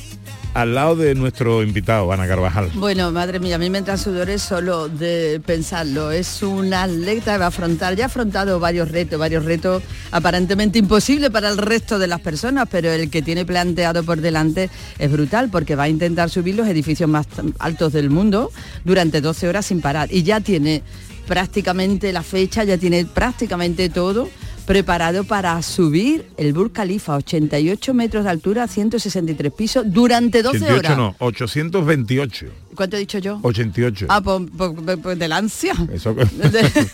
al lado de nuestro invitado, Ana Carvajal.
Bueno, madre mía, a mí me entran sudores solo de pensarlo. Es una atleta va a afrontar, ya ha afrontado varios retos, varios retos aparentemente imposibles para el resto de las personas, pero el que tiene planteado por delante es brutal porque va a intentar subir los edificios más altos del mundo durante 12 horas sin parar. Y ya tiene prácticamente la fecha, ya tiene prácticamente todo preparado para subir el Burj Khalifa, 88 metros de altura, 163 pisos, durante 12
88
horas.
no, 828.
¿Cuánto he dicho yo?
88.
Ah, pues, pues- pues- pues del ansia.
Eso-
De-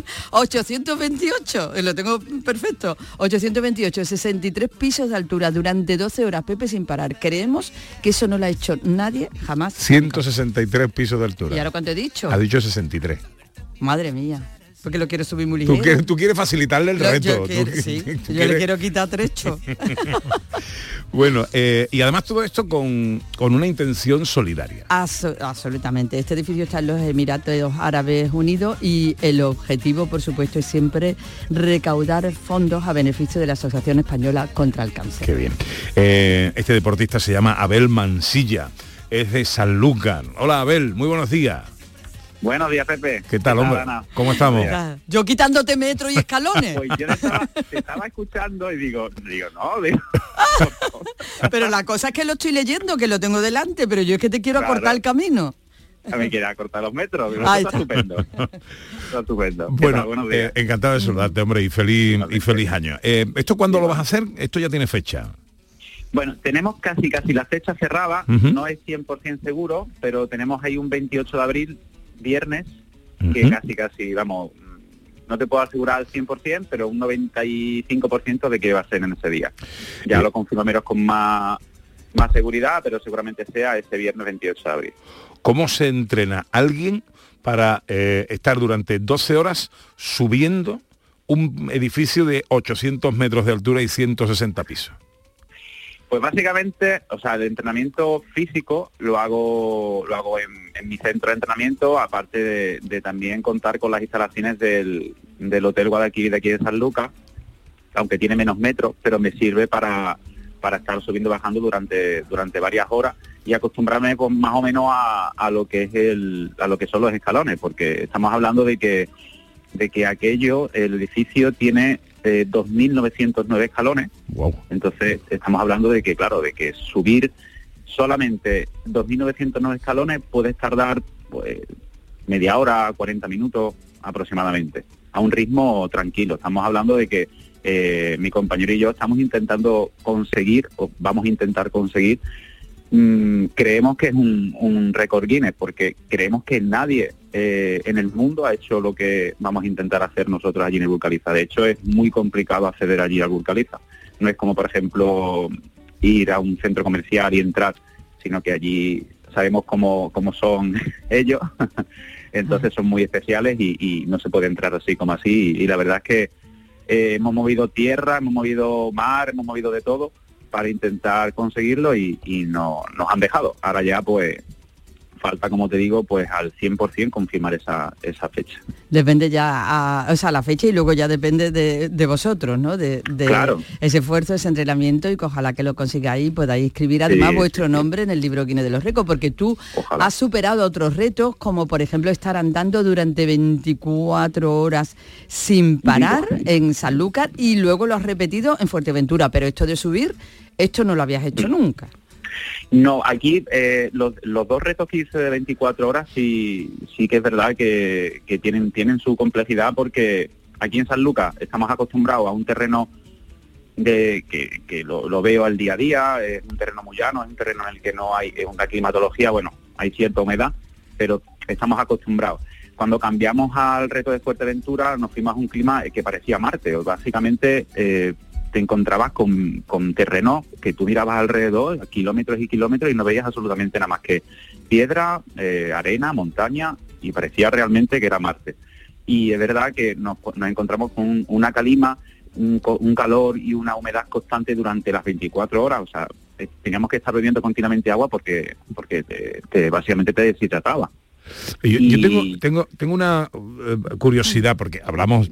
828, eh, lo tengo perfecto. 828, 63 pisos de altura durante 12 horas, Pepe sin parar. Creemos que eso no lo ha hecho nadie jamás.
163 pisos de altura.
¿Y ahora cuánto he dicho?
Ha dicho 63.
Madre mía. Porque lo quiero subir muy
Tú
ligero.
quieres, tú quieres facilitarle el
Yo-
reto.
yo quiero-
qui-
sí,
tú
yo
quieres-
le quiero quitar trecho.
Bueno, eh, y además todo esto con, con una intención solidaria.
Abso- absolutamente. Este edificio está en los Emiratos Árabes Unidos y el objetivo, por supuesto, es siempre recaudar fondos a beneficio de la Asociación Española contra el Cáncer.
Qué bien. Eh, este deportista se llama Abel Mansilla, es de Sanlúcar. Hola Abel, muy buenos días.
Buenos días, Pepe.
¿Qué tal, hombre? ¿Cómo estamos?
Yo quitándote metro y escalones.
Pues yo te estaba, te estaba escuchando y digo, digo, no, digo,
Pero la cosa es que lo estoy leyendo, que lo tengo delante, pero yo es que te quiero
Claro.
acortar el camino.
a mí quiera cortar los metros.
Ahí
está,
está.
estupendo. Está estupendo. ¿Qué
Bueno, eh,
días.
encantado de saludarte, hombre, y feliz, y feliz año. Eh, ¿Esto cuándo lo vas a hacer? Esto ya tiene fecha.
Bueno, tenemos casi casi la fecha cerrada, no es 100% seguro, pero tenemos ahí un 28 de abril, viernes, que casi casi, vamos, no te puedo asegurar al 100%, pero un 95% de que va a ser en ese día. Ya lo confirmamos con más, más seguridad, pero seguramente sea ese viernes 28 de abril.
¿Cómo se entrena alguien para eh, estar durante 12 horas subiendo un edificio de 800 metros de altura y 160 pisos?
Pues básicamente, o sea, el entrenamiento físico lo hago lo hago en, mi centro de entrenamiento, aparte de, también contar con las instalaciones del, del Hotel Guadalquivir de aquí de San Lucas, aunque tiene menos metros, pero me sirve para, para estar subiendo y bajando durante, durante varias horas y acostumbrarme pues, más o menos a, a lo que es el, a lo que son los escalones, porque estamos hablando de que de que aquello, el edificio tiene eh, 2.909 escalones, entonces estamos hablando de que, claro, de que subir solamente 2.909 escalones puedes tardar pues, media hora, 40 minutos aproximadamente, a un ritmo tranquilo. Estamos hablando de que eh, mi compañero y yo estamos intentando conseguir, o vamos a intentar conseguir, mm, creemos que es un, un récord Guinness, porque creemos que nadie eh, en el mundo ha hecho lo que vamos a intentar hacer nosotros allí en el Burcaliza. De hecho, es muy complicado acceder allí al Burcaliza. No es como, por ejemplo, ir a un centro comercial y entrar, sino que allí sabemos cómo, cómo son ellos, entonces son muy especiales y, y no se puede entrar así como así. Y, la verdad es que eh, hemos movido tierra, hemos movido mar, hemos movido de todo para intentar conseguirlo y, y no, nos han dejado. Ahora ya pues falta, como te digo, pues al 100% confirmar esa, esa fecha.
Depende ya, a, o sea, la fecha y luego ya depende de, de vosotros, ¿no? De, de
Claro.
ese esfuerzo, ese entrenamiento y que ojalá que lo consigáis y podáis escribir además
Sí,
vuestro
sí, sí.
nombre en el libro Guinness de los Récords, porque tú has superado otros retos, como por ejemplo estar andando durante 24 horas sin parar en Sanlúcar y luego lo has repetido en Fuerteventura, pero esto de subir, esto no lo habías hecho nunca.
No, aquí eh, los, dos retos que hice de 24 horas sí, sí que es verdad que, tienen, tienen su complejidad porque aquí en San Lucas estamos acostumbrados a un terreno de, que, lo, veo al día a día, es un terreno muy llano, es un terreno en el que no hay una climatología, bueno, hay cierta humedad, pero estamos acostumbrados. Cuando cambiamos al reto de Fuerteventura nos fuimos a un clima que parecía Marte, básicamente eh, te encontrabas con, con terreno que tú mirabas alrededor, kilómetros y kilómetros, y no veías absolutamente nada más que piedra, eh, arena, montaña, y parecía realmente que era Marte. Y es verdad que nos, nos encontramos con un- una calima, un, un calor y una humedad constante durante las 24 horas, o sea, eh, teníamos que estar bebiendo continuamente agua porque porque te- te- básicamente te deshidrataba.
Yo, yo tengo, tengo, tengo una eh, curiosidad, porque hablamos,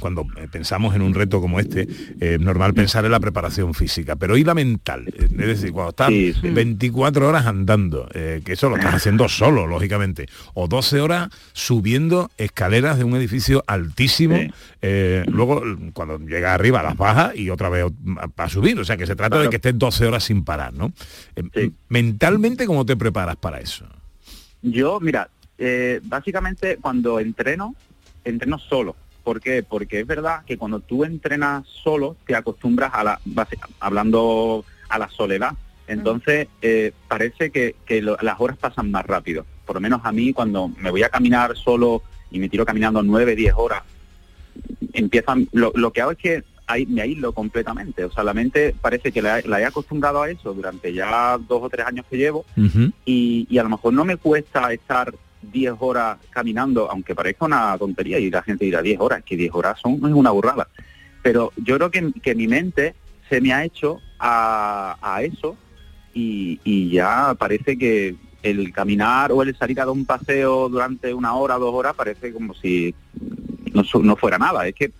cuando eh, pensamos en un reto como este, eh, normal pensar en la preparación física, pero ¿y la mental? Eh, Es decir, cuando estás 24 horas andando, eh, que eso lo estás haciendo solo, lógicamente, o 12 horas subiendo escaleras de un edificio altísimo, eh, luego cuando llegas arriba las bajas y otra vez para subir, o sea que se trata de que estés 12 horas sin parar, ¿no? Eh, Mentalmente, ¿cómo te preparas para eso?
Yo, mira, básicamente cuando entreno, entreno solo. ¿Por qué? Porque es verdad que cuando tú entrenas solo, te acostumbras a la, hablando a la soledad. Entonces, eh, parece que, que lo- las horas pasan más rápido. Por lo menos a mí, cuando me voy a caminar solo y me tiro caminando 9, 10 horas, empiezan, lo, lo que hago es que ahí me aíslo completamente. O sea, la mente parece que la, la he acostumbrado a eso durante ya dos o tres años que llevo y, y a lo mejor no me cuesta estar 10 horas caminando, aunque parezca una tontería y la gente dirá 10 horas, que 10 horas son es una burrada. Pero yo creo que, que mi mente se me ha hecho a, a eso y, y ya parece que el caminar o el salir a dar un paseo durante una hora, dos horas, parece como si no, no fuera nada. Es que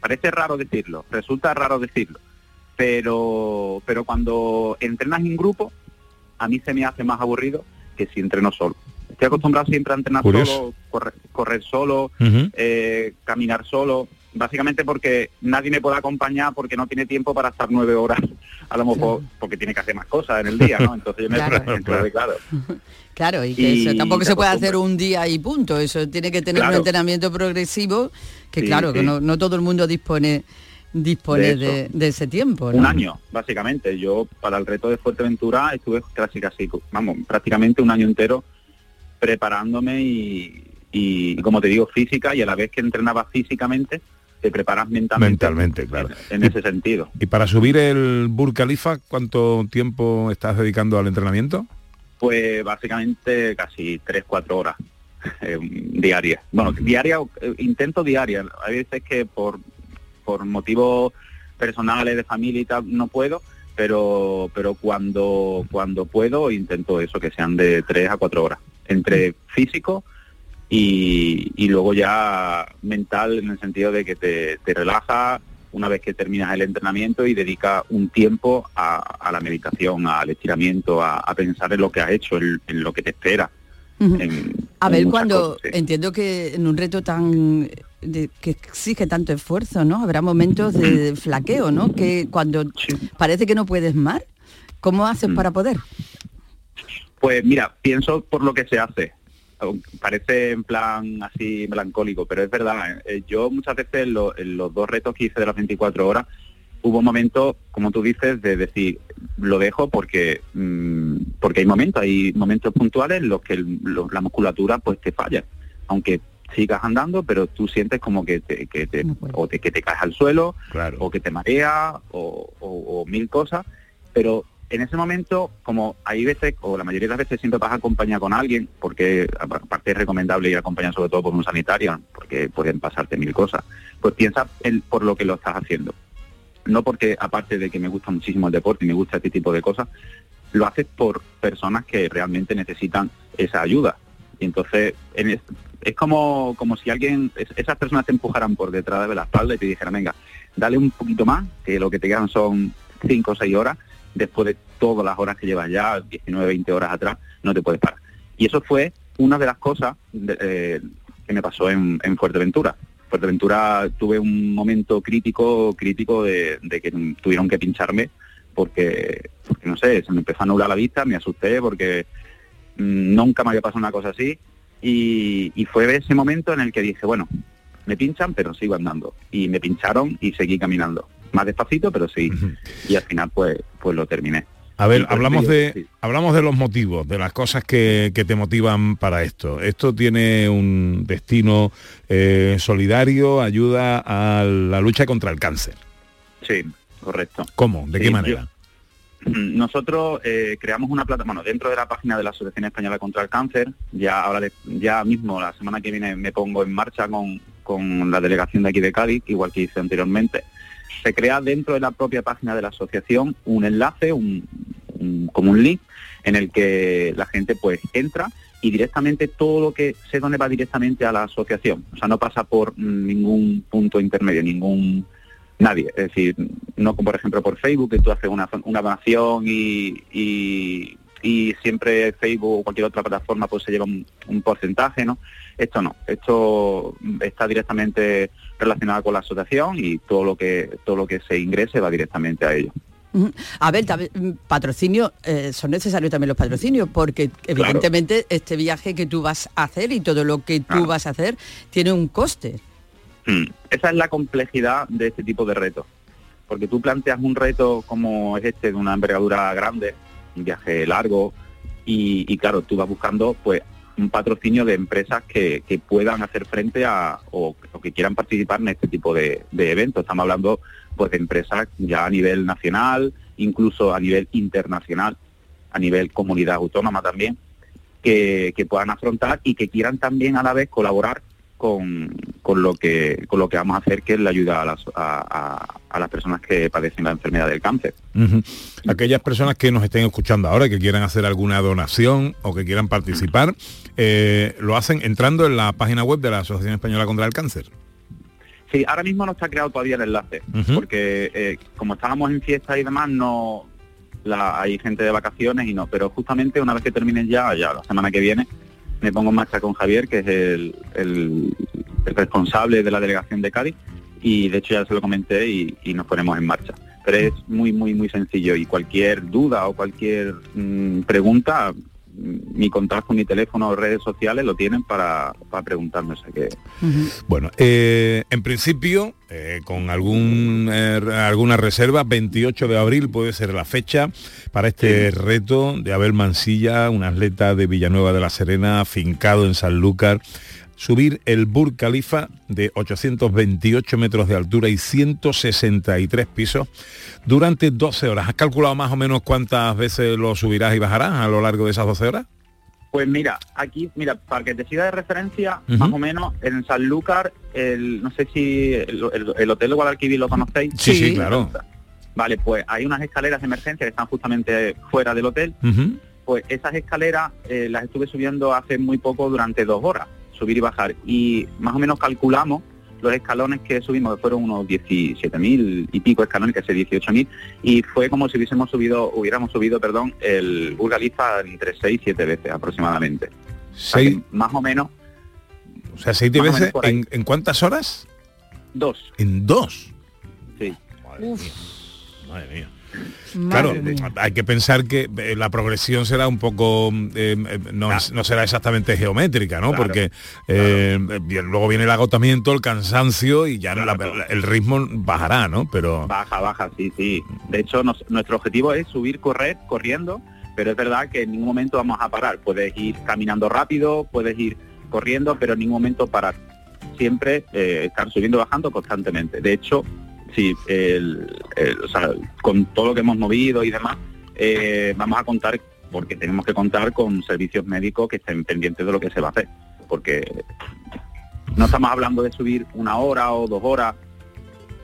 parece raro decirlo, resulta raro decirlo, pero, pero cuando entrenas en grupo, a mí se me hace más aburrido que si entreno solo. Estoy acostumbrado siempre a entrenar
Curioso.
solo, correr, correr solo, eh, caminar solo, básicamente porque nadie me puede acompañar porque no tiene tiempo para estar nueve horas, a lo mejor porque tiene que hacer más cosas en el día, ¿no? Entonces yo me
Claro.
claro.
Claro, y que
Y
eso tampoco se puede hacer un día y punto, eso tiene que tener un entrenamiento progresivo, que
Sí,
claro, que no, no todo el mundo dispone dispone
De
de,
eso.
de ese tiempo. ¿no?
Un año, básicamente. Yo para el reto de Fuerteventura estuve casi casi, vamos, prácticamente un año entero preparándome y, y como te digo, física y a la vez que entrenaba físicamente, te preparas mentalmente.
Mentalmente, claro.
En ese sentido.
Y para subir el Burj Khalifa, ¿cuánto tiempo estás dedicando al entrenamiento?
Pues básicamente casi 3-4 horas eh, diarias. Bueno, diaria, eh, intento diaria. Hay veces que por, por motivos personales, de familia y tal, no puedo, pero pero cuando cuando puedo intento eso, que sean de 3 a 4 horas. Entre físico y, y luego ya mental en el sentido de que te, te relaja una vez que terminas el entrenamiento y dedica un tiempo a, a la meditación, al estiramiento, a, a pensar en lo que has hecho, en, en lo que te espera. En-
A ver, cuando
cosas, sí.
entiendo que en un reto tan de- que exige tanto esfuerzo, ¿no? Habrá momentos de flaqueo, ¿no? Que cuando parece que no puedes más, ¿cómo haces
Mm.
para poder?
Pues mira, pienso por lo que se hace. Parece en plan así melancólico, pero es verdad. ¿eh? Yo muchas veces en, lo- en los dos retos que hice de las 24 horas hubo un momento, como tú dices, de decir, lo dejo porque mm, porque hay momentos, hay momentos puntuales en los que el- lo- la musculatura pues te falla. Aunque sigas andando, pero tú sientes como que te, que te, o te- que te caes al suelo, o que te marea, o, o- o mil cosas. Pero en ese momento, como hay veces, o la mayoría de las veces siempre vas acompañado con alguien, porque aparte es recomendable ir acompañado sobre todo por un sanitario, porque pueden pasarte mil cosas, pues piensa en- por lo que lo estás haciendo. No porque, aparte de que me gusta muchísimo el deporte y me gusta este tipo de cosas, lo haces por personas que realmente necesitan esa ayuda. Y entonces en es, como, como si alguien, es- esas personas te empujaran por detrás de la espalda y te dijeran, venga, dale un poquito más, que lo que te quedan son 5 o 6 horas, después de todas las horas que llevas ya, 19, 20 horas atrás, no te puedes parar. Y eso fue una de las cosas eh, que me pasó en, en Fuerteventura. Fuerteventura tuve un momento crítico, crítico de, que tuvieron que pincharme porque, porque, no sé, se me empezó a nublar la vista, me asusté porque mm, nunca me había pasado una cosa así y fue ese momento en el que dije, bueno, me pinchan pero sigo andando y me pincharon y seguí caminando, más despacito pero sí y al final pues pues lo terminé.
A ver, hablamos de, hablamos de los motivos, de las cosas que, que te motivan para esto. Esto tiene un destino eh, solidario, ayuda a la lucha contra el cáncer.
Sí, correcto.
¿Cómo? ¿De
Sí,
qué
yo-
manera?
Nosotros eh, creamos una plata, bueno, dentro de la página de la Asociación Española contra el Cáncer, ya ahora de- ya mismo la semana que viene me pongo en marcha con, con la delegación de aquí de Cádiz, igual que hice anteriormente. Se crea dentro de la propia página de la asociación un enlace, un, como un link, en el que la gente pues entra y directamente todo lo que se done va directamente a la asociación. O sea, no pasa por ningún punto intermedio, ningún nadie. Es decir, no como por ejemplo por Facebook, que tú haces una, una donación y, y, y siempre Facebook o cualquier otra plataforma pues se lleva un, un porcentaje, ¿no? Esto no, esto está directamente relacionado con la asociación y todo lo que todo lo que se ingrese va directamente a ello.
A ver, mm, patrocinio, eh, son necesarios también los patrocinios, porque evidentemente este viaje que tú vas a hacer y todo lo que tú vas a hacer tiene un coste.
Mm, Esa es la complejidad de este tipo de retos. Porque tú planteas un reto como es este, de una envergadura grande, un viaje largo, y, claro, tú vas buscando pues un patrocinio de empresas que, que puedan hacer frente a o, que quieran participar en este tipo de, de eventos. Estamos hablando pues de empresas ya a nivel nacional, incluso a nivel internacional, a nivel comunidad autónoma también, que, que puedan afrontar y que quieran también a la vez colaborar con, con lo que con lo que vamos a hacer que es la ayuda a las, a, a- a las personas que padecen la enfermedad del cáncer.
Aquellas personas que nos estén escuchando ahora, que quieran hacer alguna donación o que quieran participar, eh, lo hacen entrando en la página web de la Asociación Española contra el Cáncer.
Sí, ahora mismo no está creado todavía el enlace, porque eh, como estábamos en fiesta y demás, no la, hay gente de vacaciones y no, pero justamente una vez que terminen ya, ya la semana que viene, me pongo en marcha con Javier, que es el, el- responsable de la delegación de Cádiz, y de hecho ya se lo comenté y, nos ponemos en marcha. Pero es muy, muy, muy sencillo y cualquier duda o cualquier mm, pregunta, mi contacto, mi teléfono o redes sociales lo tienen para, para preguntarme. O sea que
Bueno, eh, en principio, eh, con algún, eh, alguna reserva, 28 de abril puede ser la fecha para este reto de Abel Mansilla, un atleta de Villanueva de la Serena, afincado en Sanlúcar, subir el Burj Khalifa de 828 metros de altura y 163 pisos durante 12 horas. ¿Has calculado más o menos cuántas veces lo subirás y bajarás a lo largo de esas 12 horas?
Pues mira, aquí, mira, para que te siga de referencia, más o menos en Sanlúcar, el, no sé si el, el- el Hotel Guadalquivir lo conocéis.
Sí, sí, claro.
Vale, pues hay unas escaleras de emergencia que están justamente fuera del hotel. Pues esas escaleras eh, las estuve subiendo hace muy poco durante dos horas, subir y bajar. Y más o menos calculamos los escalones que subimos, que fueron unos 17.000 y pico escalones, que sé 18.000, y fue como si hubiésemos subido, hubiéramos subido, perdón, el Burj Khalifa entre 6 y 7 veces aproximadamente. O sea que
Seis,
más o menos
o sea, seis
más o menos
veces
por ahí.
en, ¿en cuántas horas?
dos.
En dos.
Sí.
Madre mía. Claro, hay que pensar que eh, la progresión será un poco, eh, eh, no, no será exactamente geométrica, ¿no? Porque eh, luego viene el agotamiento, el cansancio y ya la- el ritmo bajará, ¿no? Pero
Baja, baja, sí, sí. De hecho, nos- nuestro objetivo es subir, correr, corriendo, pero es verdad que en ningún momento vamos a parar. Puedes ir caminando rápido, puedes ir corriendo, pero en ningún momento parar. Siempre eh, estar subiendo y bajando constantemente. De hecho, sí, el- o sea, con todo lo que hemos movido y demás, eh, vamos a contar, porque tenemos que contar con servicios médicos que estén pendientes de lo que se va a hacer. Porque no estamos hablando de subir una hora o dos horas,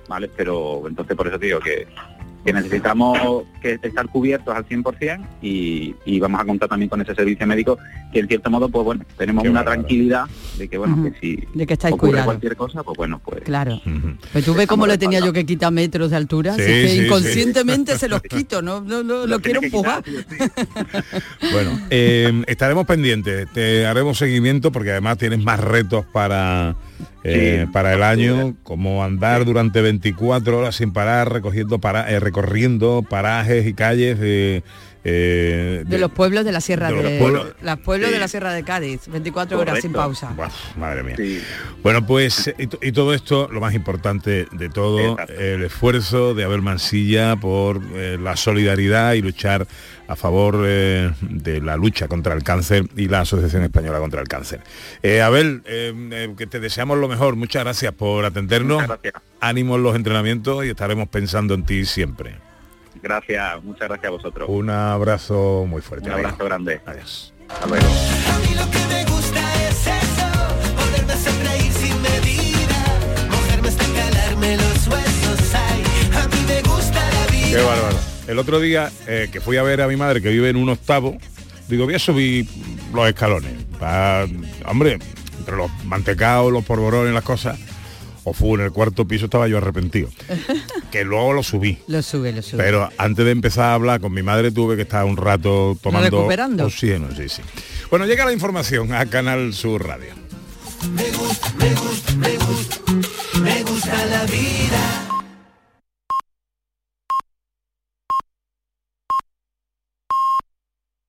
¿vale? Pero entonces por eso digo que, que necesitamos que estar cubiertos al 100% y, y vamos a contar también con ese servicio médico que en cierto modo, pues bueno, tenemos una tranquilidad de que bueno, que si
De que estáis
ocurre
cuidados.
cualquier cosa, pues bueno, pues
Claro. Pues tú ves cómo le tenía yo que quitar metros de altura,
Sí,
así que
sí, sí.
inconscientemente se los quito, no, no, no, lo quiero empujar.
bueno, eh, estaremos pendientes, te haremos seguimiento porque además tienes más retos para, eh, para el año, como andar durante 24 horas sin parar, recogiendo para, eh, recorriendo parajes y calles de, eh,
De los pueblos de la Sierra
de
de,
los pueblos.
los pueblos
Sí.
de la Sierra de Cádiz, 24 horas sin pausa.
Madre mía. Bueno, pues y, to- y todo esto, lo más importante de todo, el esfuerzo de Abel Mansilla por eh, la solidaridad y luchar a favor eh, de la lucha contra el cáncer y la Asociación Española contra el Cáncer. Eh, Abel, eh, eh, que te deseamos lo mejor. Muchas gracias por atendernos. Ánimo en los entrenamientos y estaremos pensando en ti siempre.
Gracias, muchas gracias a vosotros.
Un abrazo muy fuerte.
Un abrazo grande.
Adiós.
Hasta luego.
Qué bárbaro. El otro día eh, que fui a ver a mi madre que vive en un octavo, digo, voy a subir los escalones. Pa- hombre, entre los mantecados, los polvorones, las cosas. O fue en el cuarto piso, estaba yo arrepentido. que luego lo subí.
Lo sube, lo sube.
Pero antes de empezar a hablar con mi madre tuve que estar un rato tomando
Recuperando.
oxígeno, sí, sí. Bueno, llega la información a Canal Sur Radio.
Me gusta, me gusta, me gusta, me gusta la vida.